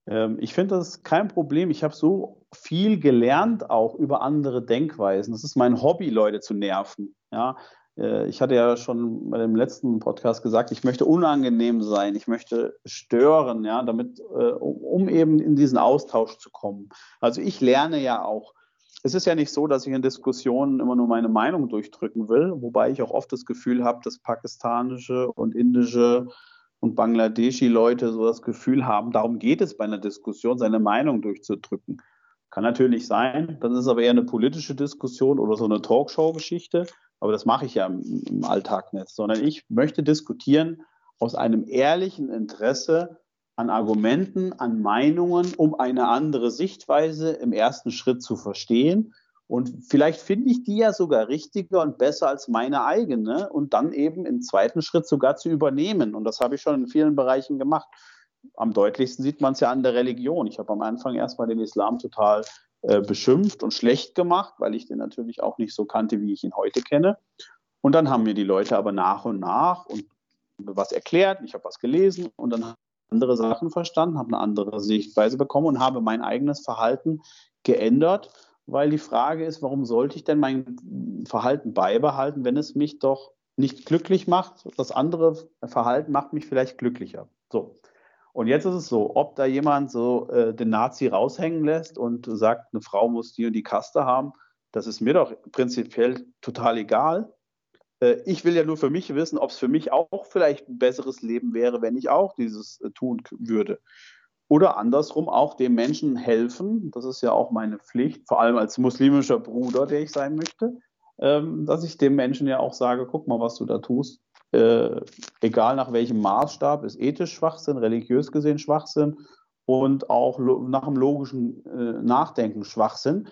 Ähm, ich finde das kein Problem. Ich habe so viel gelernt auch über andere Denkweisen. Das ist mein Hobby, Leute zu nerven. Ja, ich hatte ja schon bei dem letzten Podcast gesagt, ich möchte unangenehm sein, ich möchte stören, ja, damit, äh, um eben in diesen Austausch zu kommen. Also ich lerne ja auch. Es ist ja nicht so, dass ich in Diskussionen immer nur meine Meinung durchdrücken will, wobei ich auch oft das Gefühl habe, dass pakistanische und indische und Bangladeschi-Leute so das Gefühl haben, darum geht es bei einer Diskussion, seine Meinung durchzudrücken. Kann natürlich sein, dann ist es aber eher eine politische Diskussion oder so eine Talkshow-Geschichte. Aber das mache ich ja im, im Alltag nicht, sondern ich möchte diskutieren aus einem ehrlichen Interesse an Argumenten, an Meinungen, um eine andere Sichtweise im ersten Schritt zu verstehen. Und vielleicht finde ich die ja sogar richtiger und besser als meine eigene und dann eben im zweiten Schritt sogar zu übernehmen. Und das habe ich schon in vielen Bereichen gemacht. am deutlichsten sieht man es ja an der Religion. Ich habe am Anfang erstmal den Islam total äh, beschimpft und schlecht gemacht, weil ich den natürlich auch nicht so kannte, wie ich ihn heute kenne. Und dann haben mir die Leute aber nach und nach und was erklärt, ich habe was gelesen und dann andere Sachen verstanden, habe eine andere Sichtweise bekommen und habe mein eigenes Verhalten geändert, weil die Frage ist, warum sollte ich denn mein Verhalten beibehalten, wenn es mich doch nicht glücklich macht? Das andere Verhalten macht mich vielleicht glücklicher. So. Und jetzt ist es so, ob da jemand so äh, den Nazi raushängen lässt und sagt, eine Frau muss die und die Kaste haben, das ist mir doch prinzipiell total egal. Äh, ich will ja nur für mich wissen, ob es für mich auch vielleicht ein besseres Leben wäre, wenn ich auch dieses äh, tun würde. Oder andersrum auch dem Menschen helfen. Das ist ja auch meine Pflicht, vor allem als muslimischer Bruder, der ich sein möchte, ähm, dass ich dem Menschen ja auch sage, guck mal, was du da tust. Äh, egal nach welchem Maßstab, ist ethisch Schwachsinn, religiös gesehen Schwachsinn und auch nach dem logischen Nachdenken Schwachsinn.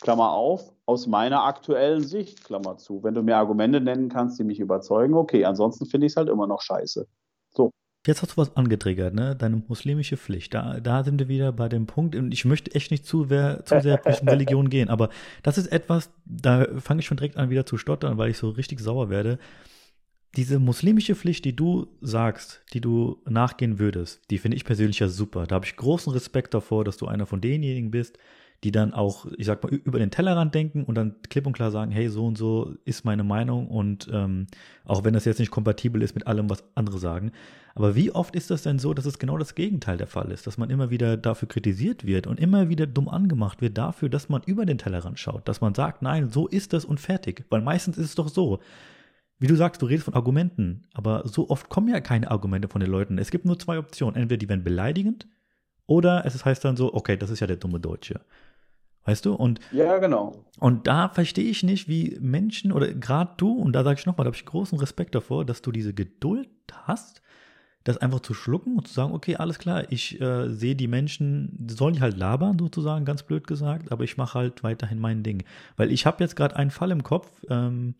Klammer auf, aus meiner aktuellen Sicht, Klammer zu. Wenn du mir Argumente nennen kannst, die mich überzeugen, okay, ansonsten finde ich es halt immer noch scheiße. So. Jetzt hast du was angetriggert, ne? Deine muslimische Pflicht. Da, da sind wir wieder bei dem Punkt, und ich möchte echt nicht zu, wer, zu sehr Richtung Religion gehen, aber das ist etwas, da fange ich schon direkt an, wieder zu stottern, weil ich so richtig sauer werde. Diese muslimische Pflicht, die du sagst, die du nachgehen würdest, die finde ich persönlich ja super. Da habe ich großen Respekt davor, dass du einer von denjenigen bist, die dann auch, ich sag mal, über den Tellerrand denken und dann klipp und klar sagen, hey, so und so ist meine Meinung und ähm, auch wenn das jetzt nicht kompatibel ist mit allem, was andere sagen. Aber wie oft ist das denn so, dass es genau das Gegenteil der Fall ist, dass man immer wieder dafür kritisiert wird und immer wieder dumm angemacht wird dafür, dass man über den Tellerrand schaut, dass man sagt, nein, so ist das und fertig. Weil meistens ist es doch so, wie du sagst, du redest von Argumenten, aber so oft kommen ja keine Argumente von den Leuten. Es gibt nur zwei Optionen. Entweder die werden beleidigend oder es heißt dann so, okay, das ist ja der dumme Deutsche. Weißt du? Und, ja, genau. Und da verstehe ich nicht, wie Menschen oder gerade du, und da sage ich nochmal, da habe ich großen Respekt davor, dass du diese Geduld hast, das einfach zu schlucken und zu sagen, okay, alles klar, ich äh, sehe die Menschen, sollen die halt labern, sozusagen, ganz blöd gesagt, aber ich mache halt weiterhin mein Ding. Weil ich habe jetzt gerade einen Fall im Kopf, ähm,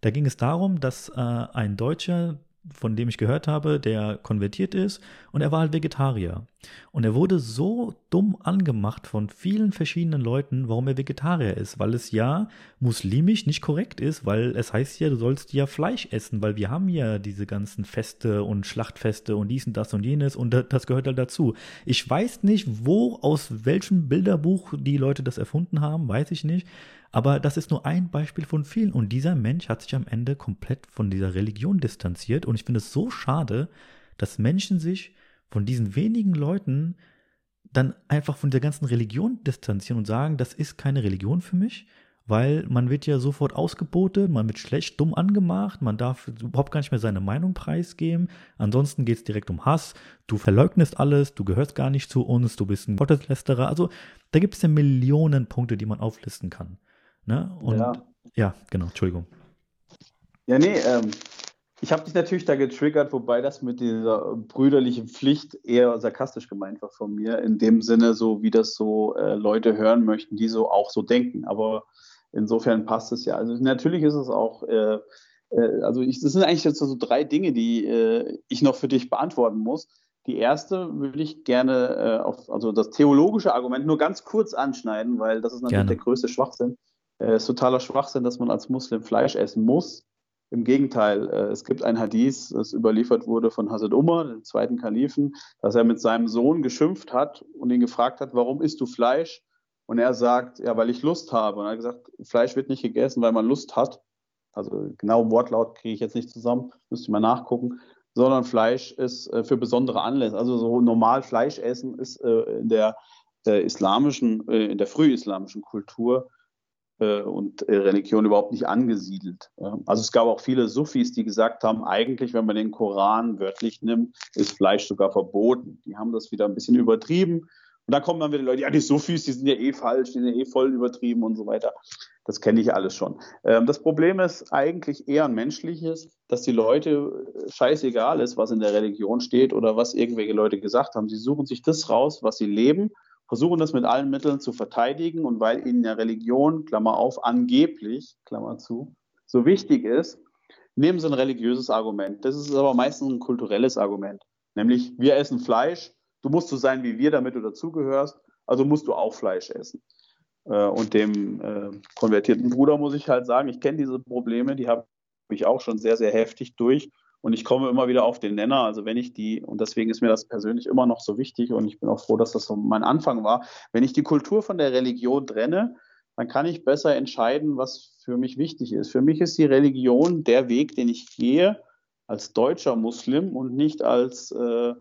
da ging es darum, dass äh, ein Deutscher von dem ich gehört habe, der konvertiert ist und er war halt Vegetarier. Und er wurde so dumm angemacht von vielen verschiedenen Leuten, warum er Vegetarier ist, weil es ja muslimisch nicht korrekt ist, weil es heißt ja, du sollst ja Fleisch essen, weil wir haben ja diese ganzen Feste und Schlachtfeste und dies und das und jenes und das gehört halt dazu. Ich weiß nicht, wo, aus welchem Bilderbuch die Leute das erfunden haben, weiß ich nicht. Aber das ist nur ein Beispiel von vielen. Und dieser Mensch hat sich am Ende komplett von dieser Religion distanziert. Und ich finde es so schade, dass Menschen sich von diesen wenigen Leuten dann einfach von der ganzen Religion distanzieren und sagen, das ist keine Religion für mich, weil man wird ja sofort ausgebotet, man wird schlecht, dumm angemacht, man darf überhaupt gar nicht mehr seine Meinung preisgeben. Ansonsten geht es direkt um Hass, du verleugnest alles, du gehörst gar nicht zu uns, du bist ein Gotteslästerer. Also da gibt es ja Millionen Punkte, die man auflisten kann. Ne? Und ja. ja, genau, Entschuldigung. Ja, nee, ähm, ich habe dich natürlich da getriggert, wobei das mit dieser brüderlichen Pflicht eher sarkastisch gemeint war von mir, in dem Sinne, so wie das so äh, Leute hören möchten, die so auch so denken. Aber insofern passt es ja. Also natürlich ist es auch, äh, äh, also ich, das sind eigentlich jetzt so drei Dinge, die äh, ich noch für dich beantworten muss. Die erste würde ich gerne äh, auf, also das theologische Argument nur ganz kurz anschneiden, weil das ist natürlich gerne. der größte Schwachsinn. Es äh, ist totaler Schwachsinn, dass man als Muslim Fleisch essen muss. Im Gegenteil, äh, es gibt ein Hadith, das überliefert wurde von Hazrat Umar, dem zweiten Kalifen, dass er mit seinem Sohn geschimpft hat und ihn gefragt hat, warum isst du Fleisch? Und er sagt, ja, weil ich Lust habe. Und er hat gesagt, Fleisch wird nicht gegessen, weil man Lust hat. Also genau Wortlaut kriege ich jetzt nicht zusammen, müsste mal nachgucken. Sondern Fleisch ist äh, für besondere Anlässe. Also so normal Fleisch essen ist in der, islamischen, in der frühislamischen Kultur äh, und äh, Religion überhaupt nicht angesiedelt. Also es gab auch viele Sufis, die gesagt haben, eigentlich, wenn man den Koran wörtlich nimmt, ist Fleisch sogar verboten. Die haben das wieder ein bisschen übertrieben. Und da kommen dann wieder Leute, ja, die Sufis, die sind ja eh falsch, die sind ja eh voll übertrieben und so weiter. Das kenne ich alles schon. Ähm, das Problem ist eigentlich eher ein menschliches, dass die Leute äh, scheißegal ist, was in der Religion steht oder was irgendwelche Leute gesagt haben. Sie suchen sich das raus, was sie leben versuchen das mit allen Mitteln zu verteidigen und weil ihnen ja Religion, Klammer auf, angeblich, Klammer zu, so wichtig ist, nehmen sie ein religiöses Argument. Das ist aber meistens ein kulturelles Argument. Nämlich, wir essen Fleisch, du musst so sein wie wir, damit du dazugehörst, also musst du auch Fleisch essen. Äh, und dem äh, konvertierten Bruder muss ich halt sagen, ich kenne diese Probleme, die habe ich auch schon sehr, sehr heftig durch. Und ich komme immer wieder auf den Nenner. Also wenn ich die, und deswegen ist mir das persönlich immer noch so wichtig und ich bin auch froh, dass das so mein Anfang war, wenn ich die Kultur von der Religion trenne, dann kann ich besser entscheiden, was für mich wichtig ist. Für mich ist die Religion der Weg, den ich gehe als deutscher Muslim und nicht als äh,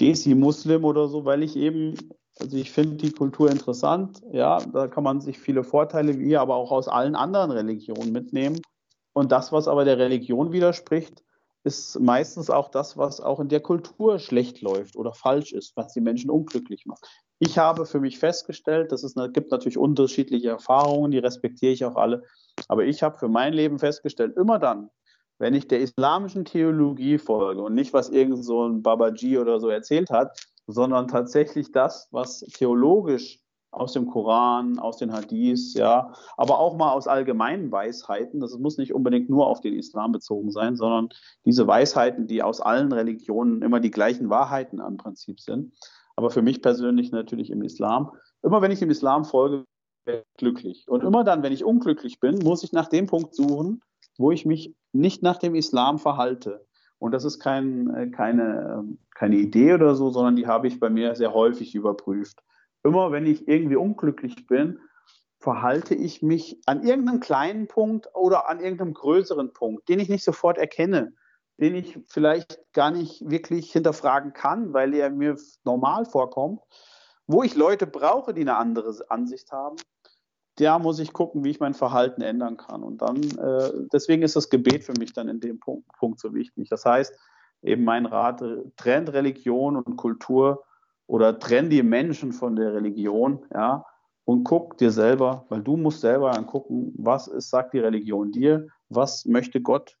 Desi-Muslim oder so, weil ich eben also ich finde die Kultur interessant. Ja, da kann man sich viele Vorteile wie aber auch aus allen anderen Religionen mitnehmen. Und das, was aber der Religion widerspricht, ist meistens auch das, was auch in der Kultur schlecht läuft oder falsch ist, was die Menschen unglücklich macht. Ich habe für mich festgestellt, dass es gibt natürlich unterschiedliche Erfahrungen, die respektiere ich auch alle. Aber ich habe für mein Leben festgestellt, immer dann, wenn ich der islamischen Theologie folge und nicht, was irgend so ein Babaji oder so erzählt hat, sondern tatsächlich das, was theologisch aus dem Koran, aus den Hadiths, ja, aber auch mal aus allgemeinen Weisheiten. Das muss nicht unbedingt nur auf den Islam bezogen sein, sondern diese Weisheiten, die aus allen Religionen immer die gleichen Wahrheiten am Prinzip sind. Aber für mich persönlich natürlich im Islam. Immer wenn ich im Islam folge, bin ich glücklich. Und immer dann, wenn ich unglücklich bin, muss ich nach dem Punkt suchen, wo ich mich nicht nach dem Islam verhalte. Und das ist kein, äh, keine, ähm, keine Idee oder so, sondern die habe ich bei mir sehr häufig überprüft. Immer wenn ich irgendwie unglücklich bin, verhalte ich mich an irgendeinem kleinen Punkt oder an irgendeinem größeren Punkt, den ich nicht sofort erkenne, den ich vielleicht gar nicht wirklich hinterfragen kann, weil er mir normal vorkommt, wo ich Leute brauche, die eine andere Ansicht haben da muss ich gucken, wie ich mein Verhalten ändern kann. Und dann, äh, deswegen ist das Gebet für mich dann in dem Punkt, Punkt so wichtig. Das heißt, eben mein Rat, äh, trennt Religion und Kultur oder trennt die Menschen von der Religion, ja, und guck dir selber, weil du musst selber angucken, was ist, sagt die Religion dir, was möchte Gott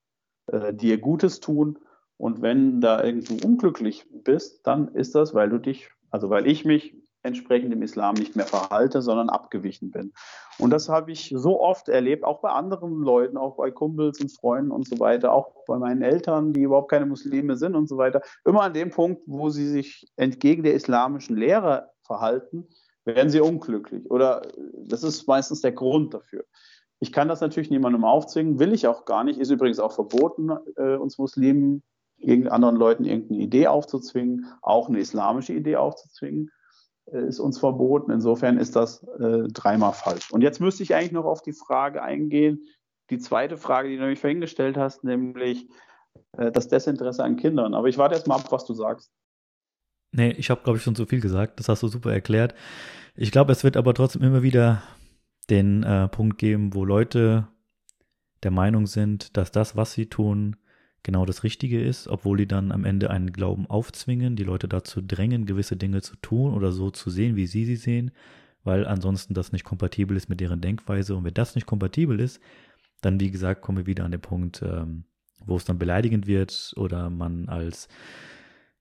äh, dir Gutes tun. Und wenn da irgendwo unglücklich bist, dann ist das, weil du dich, also weil ich mich entsprechend im Islam nicht mehr verhalte, sondern abgewichen bin. Und das habe ich so oft erlebt, auch bei anderen Leuten, auch bei Kumpels und Freunden und so weiter, auch bei meinen Eltern, die überhaupt keine Muslime sind und so weiter. Immer an dem Punkt, wo sie sich entgegen der islamischen Lehre verhalten, werden sie unglücklich. Oder das ist meistens der Grund dafür. Ich kann das natürlich niemandem aufzwingen, will ich auch gar nicht. Ist übrigens auch verboten, äh, uns Muslimen, irgendeinen anderen Leuten irgendeine Idee aufzuzwingen, auch eine islamische Idee aufzuzwingen. Äh, ist uns verboten. Insofern ist das äh, dreimal falsch. Und jetzt müsste ich eigentlich noch auf die Frage eingehen, die zweite Frage, die du nämlich vorhin gestellt hast, nämlich äh, das Desinteresse an Kindern. Aber ich warte erst mal ab, was du sagst. Nee, ich habe, glaube ich, schon so viel gesagt. Das hast du super erklärt. Ich glaube, es wird aber trotzdem immer wieder den äh, Punkt geben, wo Leute der Meinung sind, dass das, was sie tun, genau das Richtige ist, obwohl die dann am Ende einen Glauben aufzwingen, die Leute dazu drängen, gewisse Dinge zu tun oder so zu sehen, wie sie sie sehen, weil ansonsten das nicht kompatibel ist mit deren Denkweise. Und wenn das nicht kompatibel ist, dann, wie gesagt, kommen wir wieder an den Punkt, ähm, wo es dann beleidigend wird oder man als,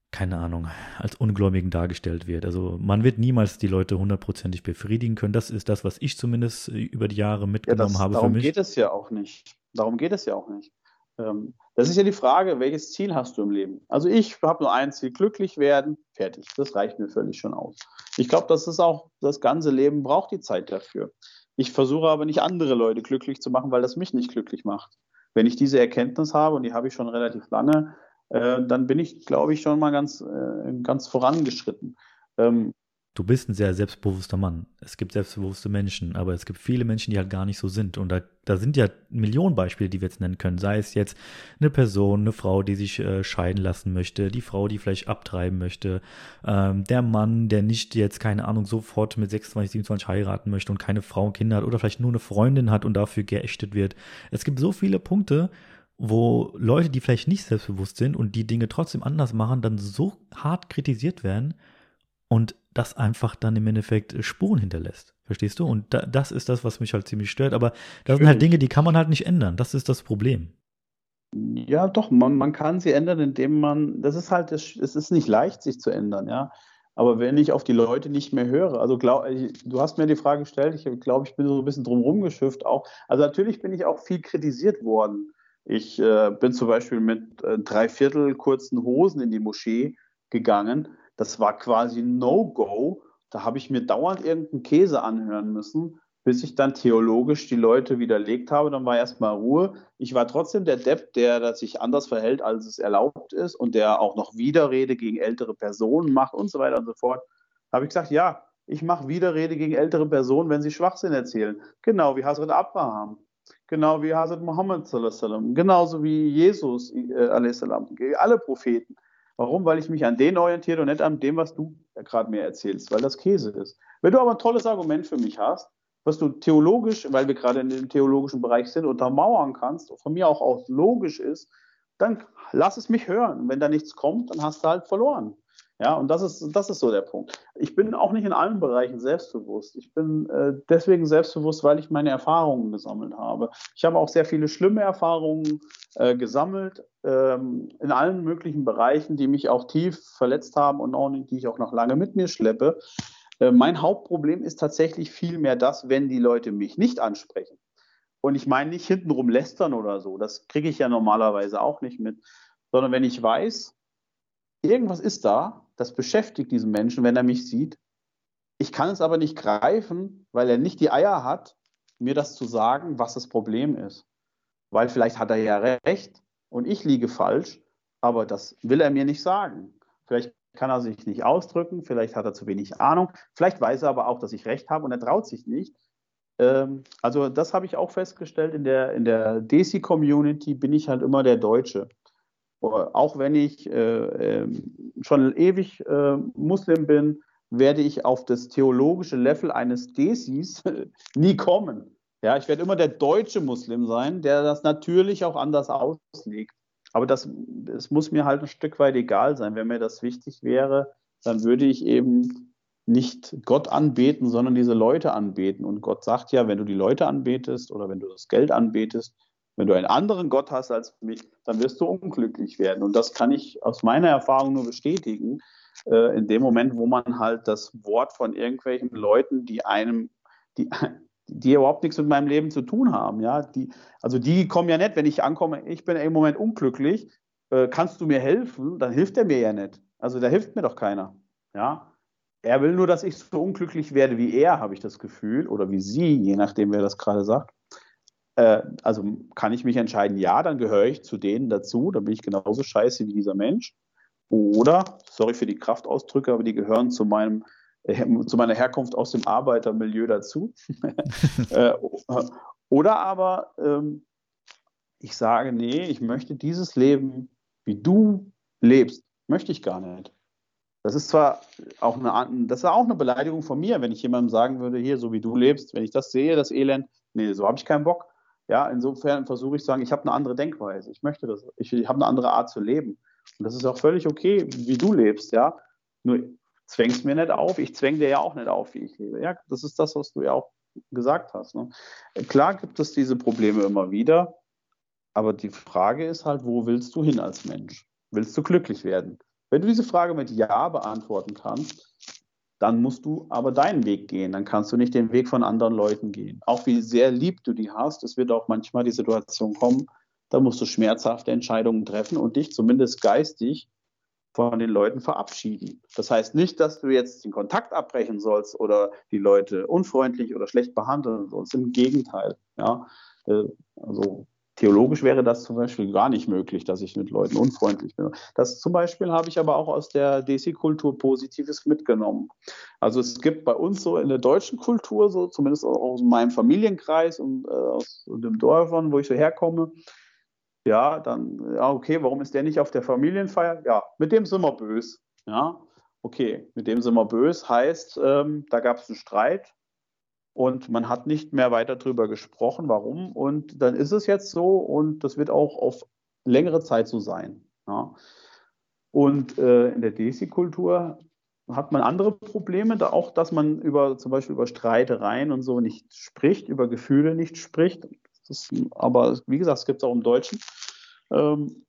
keine Ahnung, als Ungläubigen dargestellt wird. Also man wird niemals die Leute hundertprozentig befriedigen können. Das ist das, was ich zumindest äh, über die Jahre mitgenommen ja, das, habe für mich. Darum geht es ja auch nicht. Darum geht es ja auch nicht. Ähm, das ist ja die Frage, welches Ziel hast du im Leben? Also ich habe nur ein Ziel, glücklich werden, fertig. Das reicht mir völlig schon aus. Ich glaube, das ist auch, das ganze Leben braucht die Zeit dafür. Ich versuche aber nicht andere Leute glücklich zu machen, weil das mich nicht glücklich macht. Wenn ich diese Erkenntnis habe, und die habe ich schon relativ lange, äh, dann bin ich, glaube ich, schon mal ganz, äh, ganz vorangeschritten. Ähm, du bist ein sehr selbstbewusster Mann. Es gibt selbstbewusste Menschen, aber es gibt viele Menschen, die halt gar nicht so sind. Und da, da sind ja Millionen Beispiele, die wir jetzt nennen können. Sei es jetzt eine Person, eine Frau, die sich äh, scheiden lassen möchte, die Frau, die vielleicht abtreiben möchte, ähm, der Mann, der nicht jetzt, keine Ahnung, sofort mit 26, 27 heiraten möchte und keine Frau und Kinder hat oder vielleicht nur eine Freundin hat und dafür geächtet wird. Es gibt so viele Punkte, wo Leute, die vielleicht nicht selbstbewusst sind und die Dinge trotzdem anders machen, dann so hart kritisiert werden und das einfach dann im Endeffekt Spuren hinterlässt. Verstehst du? Und da, das ist das, was mich halt ziemlich stört. Aber das sind halt Dinge, die kann man halt nicht ändern. Das ist das Problem. Ja, doch, man, man kann sie ändern, indem man, das ist halt, es ist nicht leicht, sich zu ändern, ja. Aber wenn ich auf die Leute nicht mehr höre, also glaub, du hast mir die Frage gestellt, ich glaube, ich bin so ein bisschen drumherum geschifft auch. Also natürlich bin ich auch viel kritisiert worden. Ich äh, bin zum Beispiel mit äh, drei Viertel kurzen Hosen in die Moschee gegangen das war quasi No-Go. Da habe ich mir dauernd irgendeinen Käse anhören müssen, bis ich dann theologisch die Leute widerlegt habe. Dann war erstmal Ruhe. Ich war trotzdem der Depp, der sich anders verhält, als es erlaubt ist und der auch noch Widerrede gegen ältere Personen macht und so weiter und so fort. Da habe ich gesagt, ja, ich mache Widerrede gegen ältere Personen, wenn sie Schwachsinn erzählen. Genau wie Hazrat Abraham. Genau wie Hazrat Muhammad, genauso wie Jesus, äh, alle Propheten. Warum? Weil ich mich an denen orientiere und nicht an dem, was du gerade mir erzählst, weil das Käse ist. Wenn du aber ein tolles Argument für mich hast, was du theologisch, weil wir gerade in dem theologischen Bereich sind, untermauern kannst, von mir auch aus logisch ist, dann lass es mich hören. Wenn da nichts kommt, dann hast du halt verloren. Ja, und das ist, das ist so der Punkt. Ich bin auch nicht in allen Bereichen selbstbewusst. Ich bin äh, deswegen selbstbewusst, weil ich meine Erfahrungen gesammelt habe. Ich habe auch sehr viele schlimme Erfahrungen äh, gesammelt, ähm, in allen möglichen Bereichen, die mich auch tief verletzt haben und auch, die ich auch noch lange mit mir schleppe. Äh, mein Hauptproblem ist tatsächlich vielmehr das, wenn die Leute mich nicht ansprechen. Und ich meine nicht hintenrum lästern oder so. Das kriege ich ja normalerweise auch nicht mit. Sondern wenn ich weiß, irgendwas ist da, das beschäftigt diesen Menschen, wenn er mich sieht. Ich kann es aber nicht greifen, weil er nicht die Eier hat, mir das zu sagen, was das Problem ist. Weil vielleicht hat er ja recht und ich liege falsch, aber das will er mir nicht sagen. Vielleicht kann er sich nicht ausdrücken, vielleicht hat er zu wenig Ahnung, vielleicht weiß er aber auch, dass ich recht habe und er traut sich nicht. Ähm, also das habe ich auch festgestellt, in der, in der Desi-Community bin ich halt immer der Deutsche auch wenn ich äh, ähm, schon ewig äh, Muslim bin, werde ich auf das theologische Level eines Desis nie kommen. Ja, ich werde immer der deutsche Muslim sein, der das natürlich auch anders auslegt. Aber das, das muss mir halt ein Stück weit egal sein. Wenn mir das wichtig wäre, dann würde ich eben nicht Gott anbeten, sondern diese Leute anbeten. Und Gott sagt ja, wenn du die Leute anbetest oder wenn du das Geld anbetest, wenn du einen anderen Gott hast als mich, dann wirst du unglücklich werden. Und das kann ich aus meiner Erfahrung nur bestätigen. Äh, in dem Moment, wo man halt das Wort von irgendwelchen Leuten, die einem, die, die überhaupt nichts mit meinem Leben zu tun haben, ja, die, also die kommen ja nicht, wenn ich ankomme, ich bin im Moment unglücklich, äh, kannst du mir helfen? Dann hilft er mir ja nicht. Also da hilft mir doch keiner, ja. Er will nur, dass ich so unglücklich werde wie er, habe ich das Gefühl, oder wie sie, je nachdem, wer das gerade sagt. Äh, also kann ich mich entscheiden, ja, dann gehöre ich zu denen dazu, dann bin ich genauso scheiße wie dieser Mensch. Oder, sorry für die Kraftausdrücke, aber die gehören zu meinem äh, zu meiner Herkunft aus dem Arbeitermilieu dazu. äh, oder aber ähm, ich sage, nee, ich möchte dieses Leben, wie du lebst, möchte ich gar nicht. Das ist zwar auch eine, das ist auch eine Beleidigung von mir, wenn ich jemandem sagen würde, hier, so wie du lebst, wenn ich das sehe, das Elend, nee, so habe ich keinen Bock. Ja, insofern versuche ich zu sagen, ich habe eine andere Denkweise. Ich möchte das. Ich, ich habe eine andere Art zu leben. Und das ist auch völlig okay, wie du lebst, ja. Nur zwängst mir nicht auf. Ich zwänge dir ja auch nicht auf, wie ich lebe. Ja, das ist das, was du ja auch gesagt hast. Ne? Klar gibt es diese Probleme immer wieder. Aber die Frage ist halt, wo willst du hin als Mensch? Willst du glücklich werden? Wenn du diese Frage mit Ja beantworten kannst, dann musst du aber deinen Weg gehen. Dann kannst du nicht den Weg von anderen Leuten gehen. Auch wie sehr lieb du die hast, es wird auch manchmal die Situation kommen, da musst du schmerzhafte Entscheidungen treffen und dich zumindest geistig von den Leuten verabschieden. Das heißt nicht, dass du jetzt den Kontakt abbrechen sollst oder die Leute unfreundlich oder schlecht behandeln sollst. Im Gegenteil. Ja, äh, also Theologisch wäre das zum Beispiel gar nicht möglich, dass ich mit Leuten unfreundlich bin. Das zum Beispiel habe ich aber auch aus der DC-Kultur Positives mitgenommen. Also es gibt bei uns so in der deutschen Kultur, so zumindest aus meinem Familienkreis und äh, aus dem Dörfern, wo ich so herkomme, ja, dann, ja, okay, warum ist der nicht auf der Familienfeier? Ja, mit dem sind wir böse. Ja, okay, mit dem sind wir böse heißt, ähm, da gab es einen Streit, und man hat nicht mehr weiter darüber gesprochen, warum. Und dann ist es jetzt so und das wird auch auf längere Zeit so sein. Ja. Und äh, in der Desi-Kultur hat man andere Probleme, da auch, dass man über zum Beispiel über Streitereien und so nicht spricht, über Gefühle nicht spricht. Ist, aber wie gesagt, es gibt es auch im Deutschen. Ähm,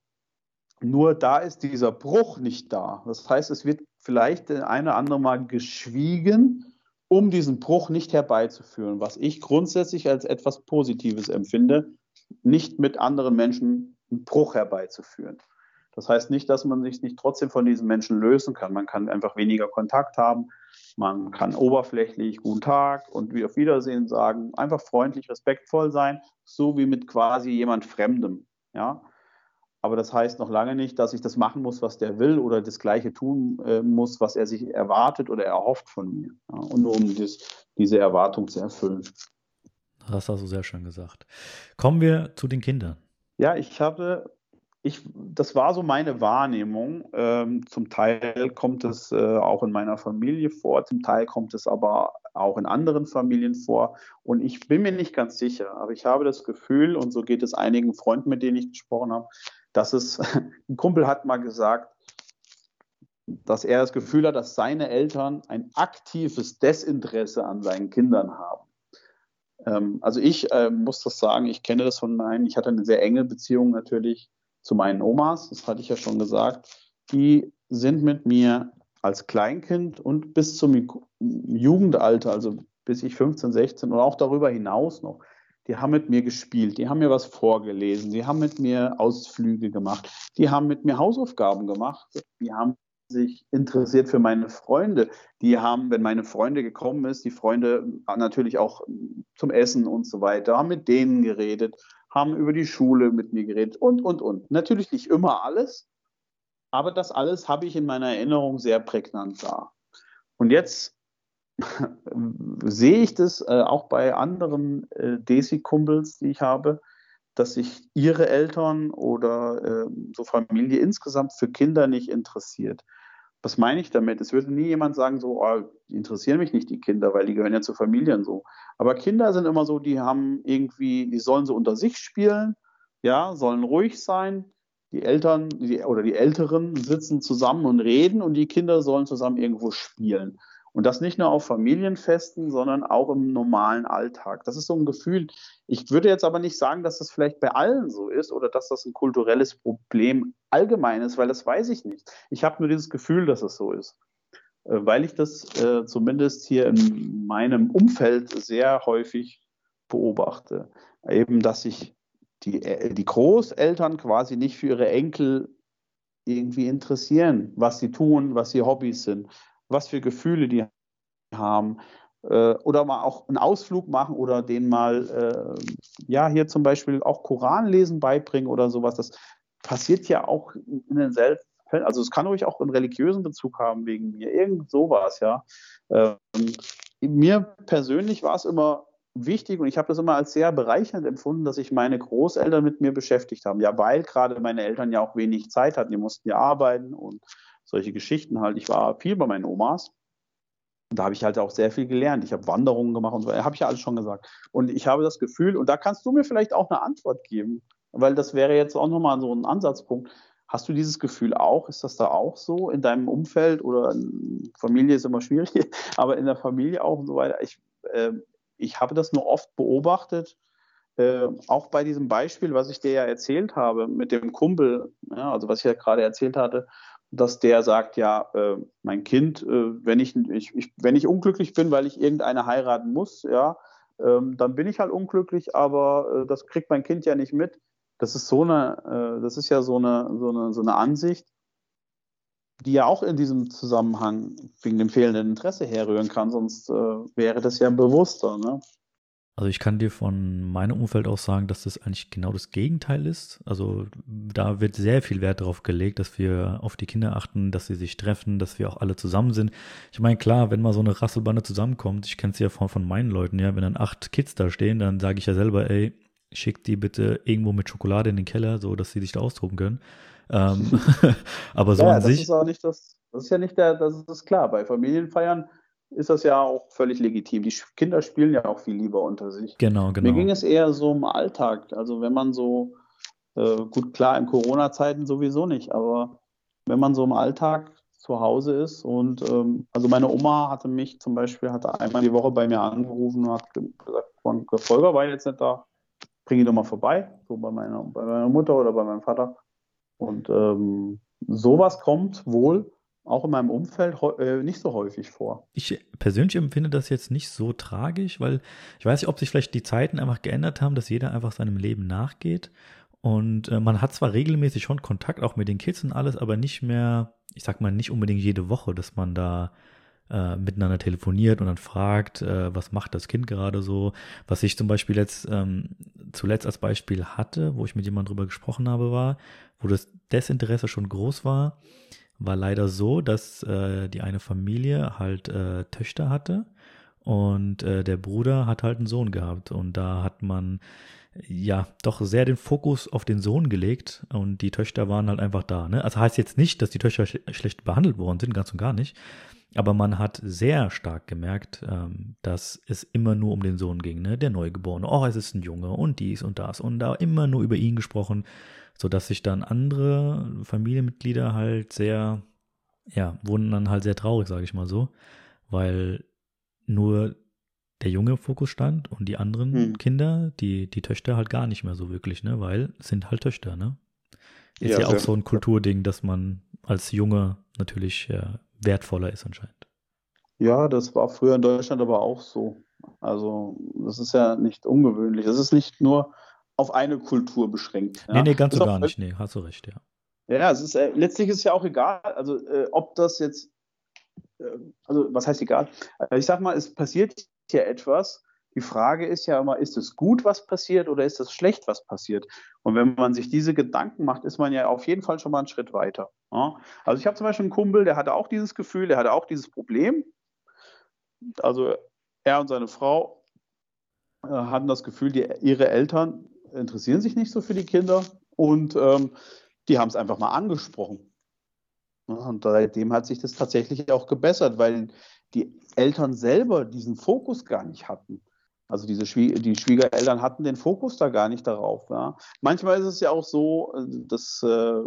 nur da ist dieser Bruch nicht da. Das heißt, es wird vielleicht ein oder andere Mal geschwiegen, um diesen Bruch nicht herbeizuführen, was ich grundsätzlich als etwas Positives empfinde, nicht mit anderen Menschen einen Bruch herbeizuführen. Das heißt nicht, dass man sich nicht trotzdem von diesen Menschen lösen kann. Man kann einfach weniger Kontakt haben. Man kann oberflächlich Guten Tag und wie auf Wiedersehen sagen. Einfach freundlich, respektvoll sein, so wie mit quasi jemand Fremdem. Ja. Aber das heißt noch lange nicht, dass ich das machen muss, was der will oder das Gleiche tun äh, muss, was er sich erwartet oder erhofft von mir. Ja. Und nur um das, diese Erwartung zu erfüllen. Das hast du sehr schön gesagt. Kommen wir zu den Kindern. Ja, ich habe, ich, das war so meine Wahrnehmung. Ähm, zum Teil kommt es äh, auch in meiner Familie vor, zum Teil kommt es aber auch in anderen Familien vor. Und ich bin mir nicht ganz sicher, aber ich habe das Gefühl, und so geht es einigen Freunden, mit denen ich gesprochen habe, dass es, ein Kumpel hat mal gesagt, dass er das Gefühl hat, dass seine Eltern ein aktives Desinteresse an seinen Kindern haben. Ähm, also ich äh, muss das sagen, ich kenne das von meinen, ich hatte eine sehr enge Beziehung natürlich zu meinen Omas, das hatte ich ja schon gesagt. Die sind mit mir als Kleinkind und bis zum Jugendalter, also bis ich 15, 16 und auch darüber hinaus noch, die haben mit mir gespielt, die haben mir was vorgelesen, die haben mit mir Ausflüge gemacht, die haben mit mir Hausaufgaben gemacht, die haben sich interessiert für meine Freunde. Die haben, wenn meine Freunde gekommen ist, die Freunde natürlich auch zum Essen und so weiter, haben mit denen geredet, haben über die Schule mit mir geredet und, und, und. Natürlich nicht immer alles, aber das alles habe ich in meiner Erinnerung sehr prägnant da. Und jetzt sehe ich das äh, auch bei anderen äh, Desi-Kumpels, die ich habe, dass sich ihre Eltern oder äh, so Familie insgesamt für Kinder nicht interessiert. Was meine ich damit? Es würde nie jemand sagen, so, oh, interessieren mich nicht, die Kinder, weil die gehören ja zu Familien so. Aber Kinder sind immer so, die haben irgendwie, die sollen so unter sich spielen, ja, sollen ruhig sein. Die Eltern die, oder die Älteren sitzen zusammen und reden und die Kinder sollen zusammen irgendwo spielen. Und das nicht nur auf Familienfesten, sondern auch im normalen Alltag. Das ist so ein Gefühl. Ich würde jetzt aber nicht sagen, dass das vielleicht bei allen so ist oder dass das ein kulturelles Problem allgemein ist, weil das weiß ich nicht. Ich habe nur dieses Gefühl, dass es so ist. Äh, weil ich das äh, zumindest hier in meinem Umfeld sehr häufig beobachte. Eben, dass sich die, äh, die Großeltern quasi nicht für ihre Enkel irgendwie interessieren, was sie tun, was ihre Hobbys sind, was für Gefühle die haben. Äh, oder mal auch einen Ausflug machen oder denen mal, äh, ja, hier zum Beispiel auch Koranlesen beibringen oder sowas. Das passiert ja auch in den seltenen Fällen. Also es kann ruhig auch einen religiösen Bezug haben wegen mir. Irgend sowas, ja. Ähm, mir persönlich war es immer wichtig und ich habe das immer als sehr bereichernd empfunden, dass sich meine Großeltern mit mir beschäftigt haben. Ja, weil gerade meine Eltern ja auch wenig Zeit hatten. Die mussten ja arbeiten und solche Geschichten halt. Ich war viel bei meinen Omas. Und da habe ich halt auch sehr viel gelernt. Ich habe Wanderungen gemacht und so. Habe ich ja alles schon gesagt. Und ich habe das Gefühl, und da kannst du mir vielleicht auch eine Antwort geben, weil das wäre jetzt auch nochmal so ein Ansatzpunkt. Hast du dieses Gefühl auch? Ist das da auch so in deinem Umfeld oder Familie ist immer schwierig, aber in der Familie auch und so weiter? Ich, äh, ich habe das nur oft beobachtet, äh, auch bei diesem Beispiel, was ich dir ja erzählt habe mit dem Kumpel, ja, also was ich ja gerade erzählt hatte, dass der sagt, ja, äh, mein Kind, äh, wenn, ich, ich, ich, wenn ich unglücklich bin, weil ich irgendeine heiraten muss, ja, ähm, dann bin ich halt unglücklich, aber äh, das kriegt mein Kind ja nicht mit. Das ist so eine, äh, das ist ja so eine, so eine, so eine Ansicht, die ja auch in diesem Zusammenhang wegen dem fehlenden Interesse herrühren kann, sonst äh, wäre das ja bewusster. Ne? Also ich kann dir von meinem Umfeld auch sagen, dass das eigentlich genau das Gegenteil ist. Also da wird sehr viel Wert darauf gelegt, dass wir auf die Kinder achten, dass sie sich treffen, dass wir auch alle zusammen sind. Ich meine, klar, wenn mal so eine Rasselbande zusammenkommt, ich kenne es ja von, von meinen Leuten, ja, wenn dann acht Kids da stehen, dann sage ich ja selber, ey, schick die bitte irgendwo mit Schokolade in den Keller, so dass sie sich da austoben können. Ähm, aber so ja, an das sich. Ist auch nicht das, das ist ja nicht der, das ist klar. Bei Familienfeiern ist das ja auch völlig legitim. Die Kinder spielen ja auch viel lieber unter sich. Genau, genau. Mir ging es eher so im Alltag. Also wenn man so, äh, gut klar, in Corona-Zeiten sowieso nicht, aber wenn man so im Alltag zu Hause ist und ähm, also meine Oma hatte mich zum Beispiel, hatte einmal die Woche bei mir angerufen und hat gesagt, der Folger war jetzt nicht da, bring ihn doch mal vorbei, so bei meiner, bei meiner Mutter oder bei meinem Vater. Und ähm, sowas kommt wohl auch in meinem Umfeld äh, nicht so häufig vor. Ich persönlich empfinde das jetzt nicht so tragisch, weil ich weiß nicht, ob sich vielleicht die Zeiten einfach geändert haben, dass jeder einfach seinem Leben nachgeht Und äh, man hat zwar regelmäßig schon Kontakt auch mit den Kids und alles, aber nicht mehr, ich sag mal, nicht unbedingt jede Woche, dass man da äh, miteinander telefoniert und dann fragt, äh, was macht das Kind gerade so. Was ich zum Beispiel jetzt ähm, zuletzt als Beispiel hatte, wo ich mit jemandem drüber gesprochen habe, war, wo das Desinteresse schon groß war, war leider so, dass äh, die eine Familie halt äh, Töchter hatte und äh, der Bruder hat halt einen Sohn gehabt und da hat man ja doch sehr den Fokus auf den Sohn gelegt und die Töchter waren halt einfach da. Ne? Also heißt jetzt nicht, dass die Töchter sch schlecht behandelt worden sind, ganz und gar nicht. Aber man hat sehr stark gemerkt, ähm, dass es immer nur um den Sohn ging, ne? Der Neugeborene. Oh, es ist ein Junge und dies und das und da immer nur über ihn gesprochen, sodass sich dann andere Familienmitglieder halt sehr, ja, wurden dann halt sehr traurig, sage ich mal so, weil nur der Junge im Fokus stand und die anderen hm. Kinder, die, die Töchter halt gar nicht mehr so wirklich, ne? Weil sind halt Töchter, ne? Ist ja, ja auch so ein Kulturding, dass man als Junge natürlich ja, wertvoller ist anscheinend. Ja, das war früher in Deutschland aber auch so. Also, das ist ja nicht ungewöhnlich. Das ist nicht nur auf eine Kultur beschränkt. Ja? Nee, nee, ganz so gar nicht. Nee, hast du recht, ja. Ja, es ist, äh, letztlich ist es ja auch egal, also äh, ob das jetzt, äh, also was heißt egal? Also, ich sag mal, es passiert hier etwas. Die Frage ist ja immer, ist es gut, was passiert oder ist es schlecht, was passiert? Und wenn man sich diese Gedanken macht, ist man ja auf jeden Fall schon mal einen Schritt weiter. Ja? Also ich habe zum Beispiel einen Kumpel, der hatte auch dieses Gefühl, der hatte auch dieses Problem. Also er und seine Frau äh, hatten das Gefühl, die, ihre Eltern interessieren sich nicht so für die Kinder und ähm, die haben es einfach mal angesprochen. Und seitdem hat sich das tatsächlich auch gebessert, weil die Eltern selber diesen Fokus gar nicht hatten. Also diese Schwie die Schwiegereltern hatten den Fokus da gar nicht darauf. Ja. Manchmal ist es ja auch so, dass äh,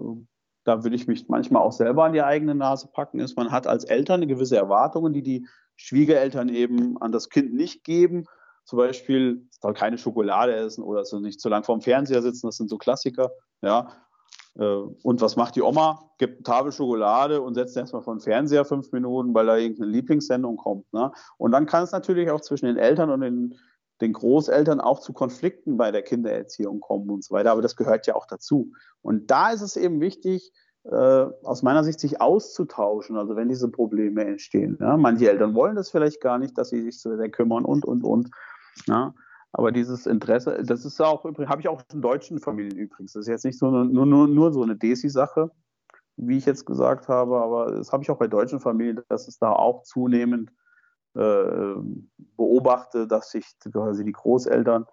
da würde ich mich manchmal auch selber an die eigene Nase packen, ist, man hat als Eltern gewisse Erwartungen, die die Schwiegereltern eben an das Kind nicht geben. Zum Beispiel soll keine Schokolade essen oder so nicht zu lang vorm Fernseher sitzen, das sind so Klassiker. Ja. Äh, und was macht die Oma? Gibt eine Tafel Schokolade und setzt erstmal vor den Fernseher fünf Minuten, weil da irgendeine Lieblingssendung kommt. Ne? Und dann kann es natürlich auch zwischen den Eltern und den, den Großeltern auch zu Konflikten bei der Kindererziehung kommen und so weiter. Aber das gehört ja auch dazu. Und da ist es eben wichtig, äh, aus meiner Sicht sich auszutauschen, also wenn diese Probleme entstehen. Ja? Manche Eltern wollen das vielleicht gar nicht, dass sie sich so sehr kümmern und, und, und. Ja? Aber dieses Interesse, das ist auch, habe ich auch in deutschen Familien übrigens. Das ist jetzt nicht so eine, nur, nur, nur so eine Desi-Sache, wie ich jetzt gesagt habe, aber das habe ich auch bei deutschen Familien, dass es da auch zunehmend äh, beobachte, dass sich quasi die Großeltern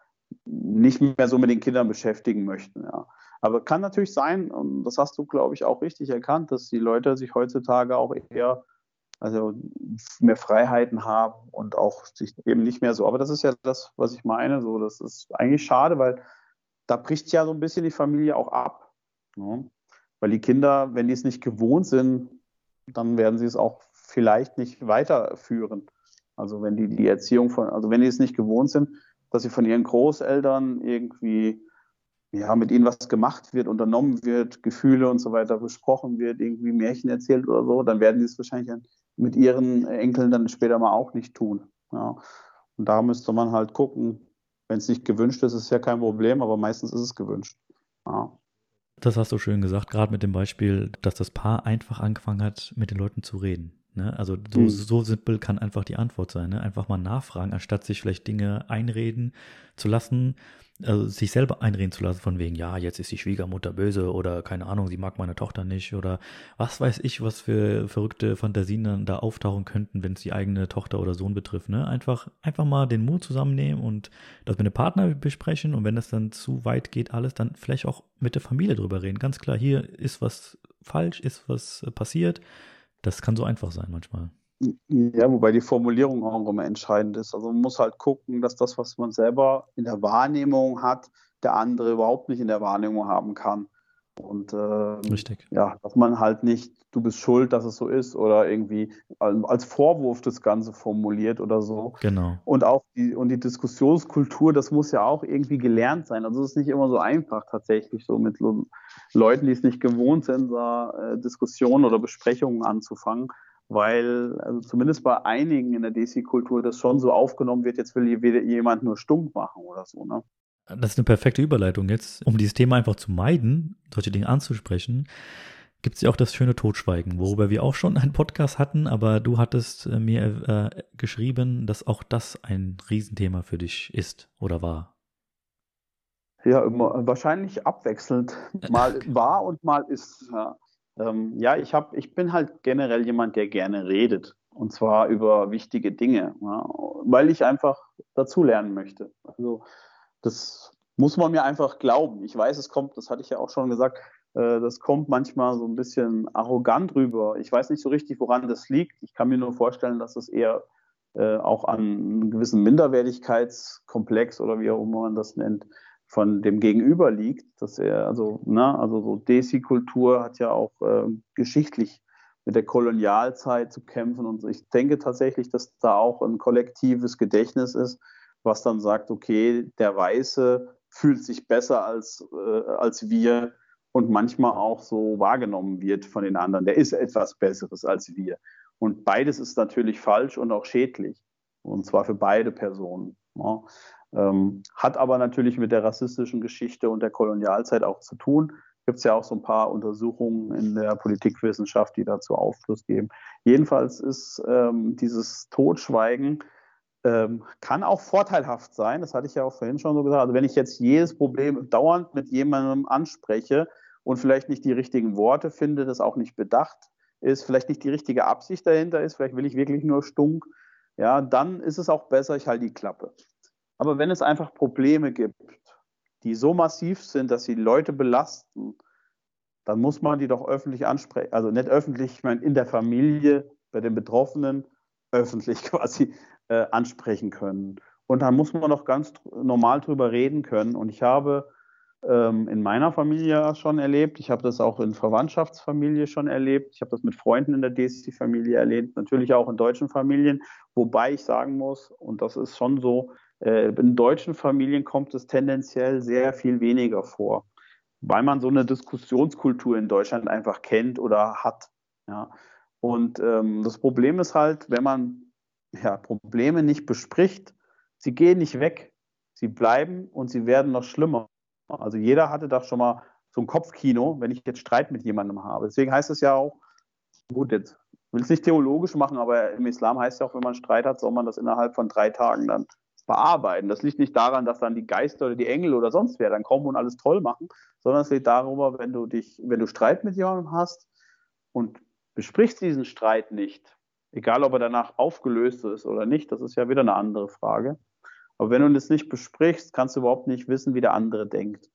nicht mehr so mit den Kindern beschäftigen möchten. Ja. Aber kann natürlich sein, und das hast du, glaube ich, auch richtig erkannt, dass die Leute sich heutzutage auch eher also mehr Freiheiten haben und auch sich eben nicht mehr so. Aber das ist ja das, was ich meine. So, das ist eigentlich schade, weil da bricht ja so ein bisschen die Familie auch ab. Ne? Weil die Kinder, wenn die es nicht gewohnt sind, dann werden sie es auch vielleicht nicht weiterführen. Also wenn die die Erziehung von, also wenn die es nicht gewohnt sind, dass sie von ihren Großeltern irgendwie ja, mit ihnen was gemacht wird, unternommen wird, Gefühle und so weiter besprochen wird, irgendwie Märchen erzählt oder so, dann werden die es wahrscheinlich mit ihren Enkeln dann später mal auch nicht tun. Ja. Und da müsste man halt gucken, wenn es nicht gewünscht ist, ist ja kein Problem, aber meistens ist es gewünscht. Ja. Das hast du schön gesagt, gerade mit dem Beispiel, dass das Paar einfach angefangen hat, mit den Leuten zu reden. Ne? Also so, mhm. so simpel kann einfach die Antwort sein. Ne? Einfach mal nachfragen, anstatt sich vielleicht Dinge einreden zu lassen, also sich selber einreden zu lassen von wegen, ja, jetzt ist die Schwiegermutter böse oder keine Ahnung, sie mag meine Tochter nicht oder was weiß ich, was für verrückte Fantasien dann da auftauchen könnten, wenn es die eigene Tochter oder Sohn betrifft. Ne? Einfach, einfach mal den Mut zusammennehmen und das mit dem Partner besprechen und wenn das dann zu weit geht, alles, dann vielleicht auch mit der Familie drüber reden. Ganz klar, hier ist was falsch, ist was passiert das kann so einfach sein manchmal. Ja, wobei die Formulierung auch immer entscheidend ist. Also man muss halt gucken, dass das, was man selber in der Wahrnehmung hat, der andere überhaupt nicht in der Wahrnehmung haben kann. Und äh, Richtig. ja, dass man halt nicht, du bist schuld, dass es so ist, oder irgendwie als Vorwurf das Ganze formuliert oder so. Genau. Und auch die, und die Diskussionskultur, das muss ja auch irgendwie gelernt sein. Also es ist nicht immer so einfach tatsächlich, so mit Leuten, die es nicht gewohnt sind, da äh, Diskussionen oder Besprechungen anzufangen. Weil, also zumindest bei einigen in der DC-Kultur das schon so aufgenommen wird, jetzt will jemand nur stumpf machen oder so, ne? Das ist eine perfekte Überleitung jetzt, um dieses Thema einfach zu meiden, solche Dinge anzusprechen gibt es ja auch das schöne Totschweigen, worüber wir auch schon einen Podcast hatten, aber du hattest äh, mir äh, geschrieben, dass auch das ein Riesenthema für dich ist oder war. Ja, immer, wahrscheinlich abwechselnd. Mal war und mal ist. Ja, ähm, ja ich, hab, ich bin halt generell jemand, der gerne redet. Und zwar über wichtige Dinge, ja, weil ich einfach dazulernen möchte. Also das muss man mir einfach glauben. Ich weiß, es kommt, das hatte ich ja auch schon gesagt, das kommt manchmal so ein bisschen arrogant rüber. Ich weiß nicht so richtig, woran das liegt. Ich kann mir nur vorstellen, dass es eher äh, auch an einem gewissen Minderwertigkeitskomplex oder wie auch immer man das nennt, von dem Gegenüber liegt. Dass er, also, ne, also so Desi-Kultur hat ja auch äh, geschichtlich mit der Kolonialzeit zu kämpfen. Und ich denke tatsächlich, dass da auch ein kollektives Gedächtnis ist, was dann sagt, okay, der Weiße fühlt sich besser als, äh, als wir und manchmal auch so wahrgenommen wird von den anderen. Der ist etwas Besseres als wir. Und beides ist natürlich falsch und auch schädlich. Und zwar für beide Personen. Ja. Ähm, hat aber natürlich mit der rassistischen Geschichte und der Kolonialzeit auch zu tun. Gibt es ja auch so ein paar Untersuchungen in der Politikwissenschaft, die dazu Aufschluss geben. Jedenfalls ist ähm, dieses Totschweigen ähm, kann auch vorteilhaft sein. Das hatte ich ja auch vorhin schon so gesagt. Also wenn ich jetzt jedes Problem dauernd mit jemandem anspreche, und vielleicht nicht die richtigen Worte finde, das auch nicht bedacht ist, vielleicht nicht die richtige Absicht dahinter ist, vielleicht will ich wirklich nur stunk, ja, dann ist es auch besser, ich halte die Klappe. Aber wenn es einfach Probleme gibt, die so massiv sind, dass sie Leute belasten, dann muss man die doch öffentlich ansprechen, also nicht öffentlich, ich meine in der Familie, bei den Betroffenen, öffentlich quasi äh, ansprechen können. Und dann muss man doch ganz normal drüber reden können. Und ich habe ähm, in meiner Familie schon erlebt. Ich habe das auch in Verwandtschaftsfamilie schon erlebt. Ich habe das mit Freunden in der DST-Familie erlebt, natürlich auch in deutschen Familien. Wobei ich sagen muss, und das ist schon so, äh, in deutschen Familien kommt es tendenziell sehr viel weniger vor, weil man so eine Diskussionskultur in Deutschland einfach kennt oder hat. Ja. Und ähm, das Problem ist halt, wenn man ja, Probleme nicht bespricht, sie gehen nicht weg. Sie bleiben und sie werden noch schlimmer. Also jeder hatte da schon mal so ein Kopfkino, wenn ich jetzt Streit mit jemandem habe. Deswegen heißt es ja auch, gut, jetzt will es nicht theologisch machen, aber im Islam heißt es ja auch, wenn man Streit hat, soll man das innerhalb von drei Tagen dann bearbeiten. Das liegt nicht daran, dass dann die Geister oder die Engel oder sonst wer dann kommen und alles toll machen, sondern es liegt darüber, wenn du dich, wenn du Streit mit jemandem hast und besprichst diesen Streit nicht, egal ob er danach aufgelöst ist oder nicht, das ist ja wieder eine andere Frage, aber wenn du das nicht besprichst, kannst du überhaupt nicht wissen, wie der andere denkt.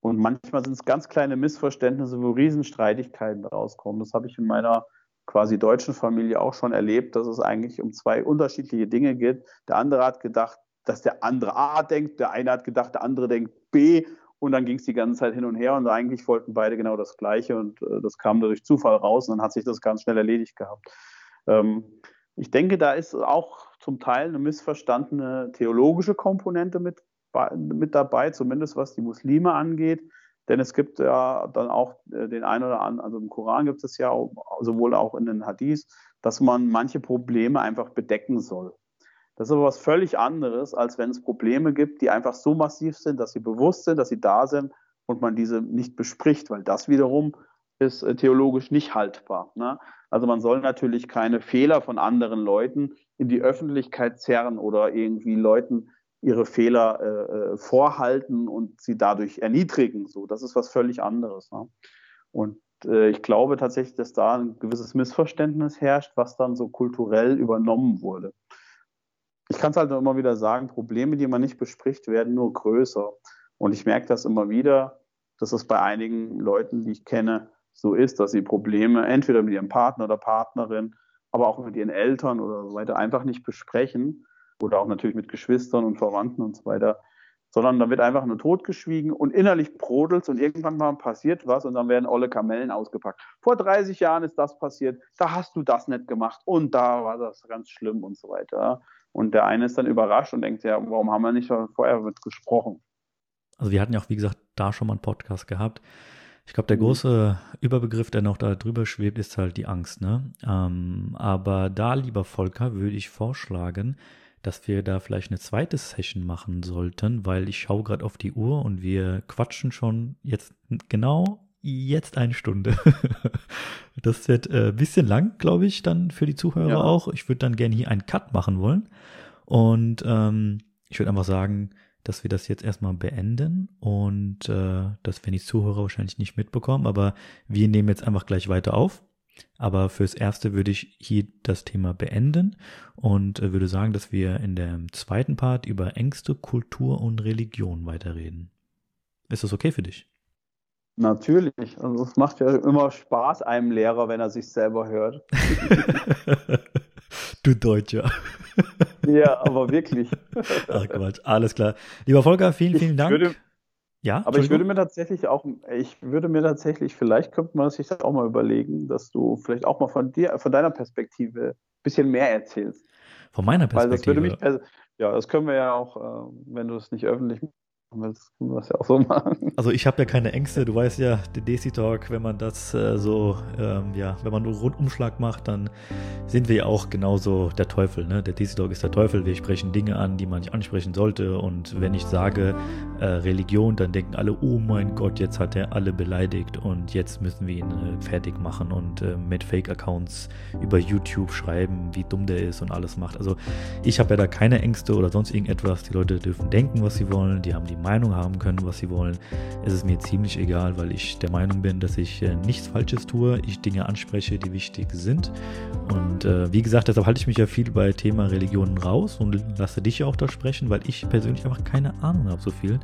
Und manchmal sind es ganz kleine Missverständnisse, wo Riesenstreitigkeiten rauskommen. Das habe ich in meiner quasi deutschen Familie auch schon erlebt, dass es eigentlich um zwei unterschiedliche Dinge geht. Der andere hat gedacht, dass der andere A denkt, der eine hat gedacht, der andere denkt B und dann ging es die ganze Zeit hin und her und eigentlich wollten beide genau das Gleiche und äh, das kam durch Zufall raus und dann hat sich das ganz schnell erledigt gehabt. Ähm, ich denke, da ist auch zum Teil eine missverstandene theologische Komponente mit, mit dabei, zumindest was die Muslime angeht. Denn es gibt ja dann auch äh, den einen oder anderen, also im Koran gibt es ja sowohl auch in den Hadith, dass man manche Probleme einfach bedecken soll. Das ist aber was völlig anderes, als wenn es Probleme gibt, die einfach so massiv sind, dass sie bewusst sind, dass sie da sind und man diese nicht bespricht, weil das wiederum ist äh, theologisch nicht haltbar. Ne? Also man soll natürlich keine Fehler von anderen Leuten in die Öffentlichkeit zerren oder irgendwie Leuten ihre Fehler äh, äh, vorhalten und sie dadurch erniedrigen. So, das ist was völlig anderes. Ne? Und äh, ich glaube tatsächlich, dass da ein gewisses Missverständnis herrscht, was dann so kulturell übernommen wurde. Ich kann es halt immer wieder sagen, Probleme, die man nicht bespricht, werden nur größer. Und ich merke das immer wieder, dass es bei einigen Leuten, die ich kenne, so ist, dass sie Probleme entweder mit ihrem Partner oder Partnerin aber auch mit ihren Eltern oder so weiter einfach nicht besprechen oder auch natürlich mit Geschwistern und Verwandten und so weiter, sondern da wird einfach nur totgeschwiegen und innerlich brodelt und irgendwann mal passiert was und dann werden alle Kamellen ausgepackt. Vor 30 Jahren ist das passiert, da hast du das nicht gemacht und da war das ganz schlimm und so weiter. Und der eine ist dann überrascht und denkt, ja, warum haben wir nicht vorher mit gesprochen? Also wir hatten ja auch, wie gesagt, da schon mal einen Podcast gehabt. Ich glaube, der mhm. große Überbegriff, der noch da drüber schwebt, ist halt die Angst. Ne? Ähm, aber da, lieber Volker, würde ich vorschlagen, dass wir da vielleicht eine zweite Session machen sollten, weil ich schaue gerade auf die Uhr und wir quatschen schon jetzt genau jetzt eine Stunde. das wird ein äh, bisschen lang, glaube ich, dann für die Zuhörer ja. auch. Ich würde dann gerne hier einen Cut machen wollen. Und ähm, ich würde einfach sagen, dass wir das jetzt erstmal beenden und äh, das werden die Zuhörer wahrscheinlich nicht mitbekommen, aber wir nehmen jetzt einfach gleich weiter auf. Aber fürs Erste würde ich hier das Thema beenden und äh, würde sagen, dass wir in dem zweiten Part über Ängste, Kultur und Religion weiterreden. Ist das okay für dich? Natürlich. Also es macht ja immer Spaß einem Lehrer, wenn er sich selber hört. du Deutscher. ja, aber wirklich. Ach Quatsch, alles klar. Lieber Volker, vielen, vielen Dank. Würde, ja, aber ich würde mir tatsächlich auch, ich würde mir tatsächlich, vielleicht könnte man sich das auch mal überlegen, dass du vielleicht auch mal von dir, von deiner Perspektive ein bisschen mehr erzählst. Von meiner Perspektive? Weil das würde mich, ja, das können wir ja auch, äh, wenn du es nicht öffentlich das können wir ja auch so machen. Also ich habe ja keine Ängste, du weißt ja, der Desi Talk, wenn man das äh, so, ähm, ja, wenn man einen Rundumschlag macht, dann sind wir ja auch genauso der Teufel. Ne? Der Desi Talk ist der Teufel, wir sprechen Dinge an, die man nicht ansprechen sollte. Und wenn ich sage äh, Religion, dann denken alle, oh mein Gott, jetzt hat er alle beleidigt und jetzt müssen wir ihn äh, fertig machen und äh, mit Fake-Accounts über YouTube schreiben, wie dumm der ist und alles macht. Also ich habe ja da keine Ängste oder sonst irgendetwas. Die Leute dürfen denken, was sie wollen, die haben die Meinung haben können, was sie wollen, ist es mir ziemlich egal, weil ich der Meinung bin, dass ich äh, nichts Falsches tue, ich Dinge anspreche, die wichtig sind. Und äh, wie gesagt, deshalb halte ich mich ja viel bei Thema Religionen raus und lasse dich ja auch da sprechen, weil ich persönlich einfach keine Ahnung habe so viel.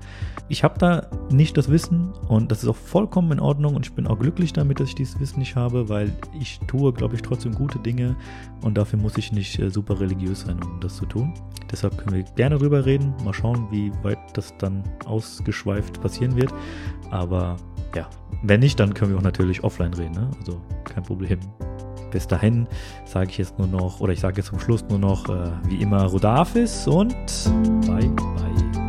Ich habe da nicht das Wissen und das ist auch vollkommen in Ordnung und ich bin auch glücklich damit, dass ich dieses Wissen nicht habe, weil ich tue, glaube ich, trotzdem gute Dinge und dafür muss ich nicht äh, super religiös sein, um das zu tun. Deshalb können wir gerne drüber reden, mal schauen, wie weit das dann ausgeschweift passieren wird. Aber ja, wenn nicht, dann können wir auch natürlich offline reden. Ne? Also kein Problem. Bis dahin sage ich jetzt nur noch, oder ich sage jetzt zum Schluss nur noch, äh, wie immer, Rodafis und bye bye.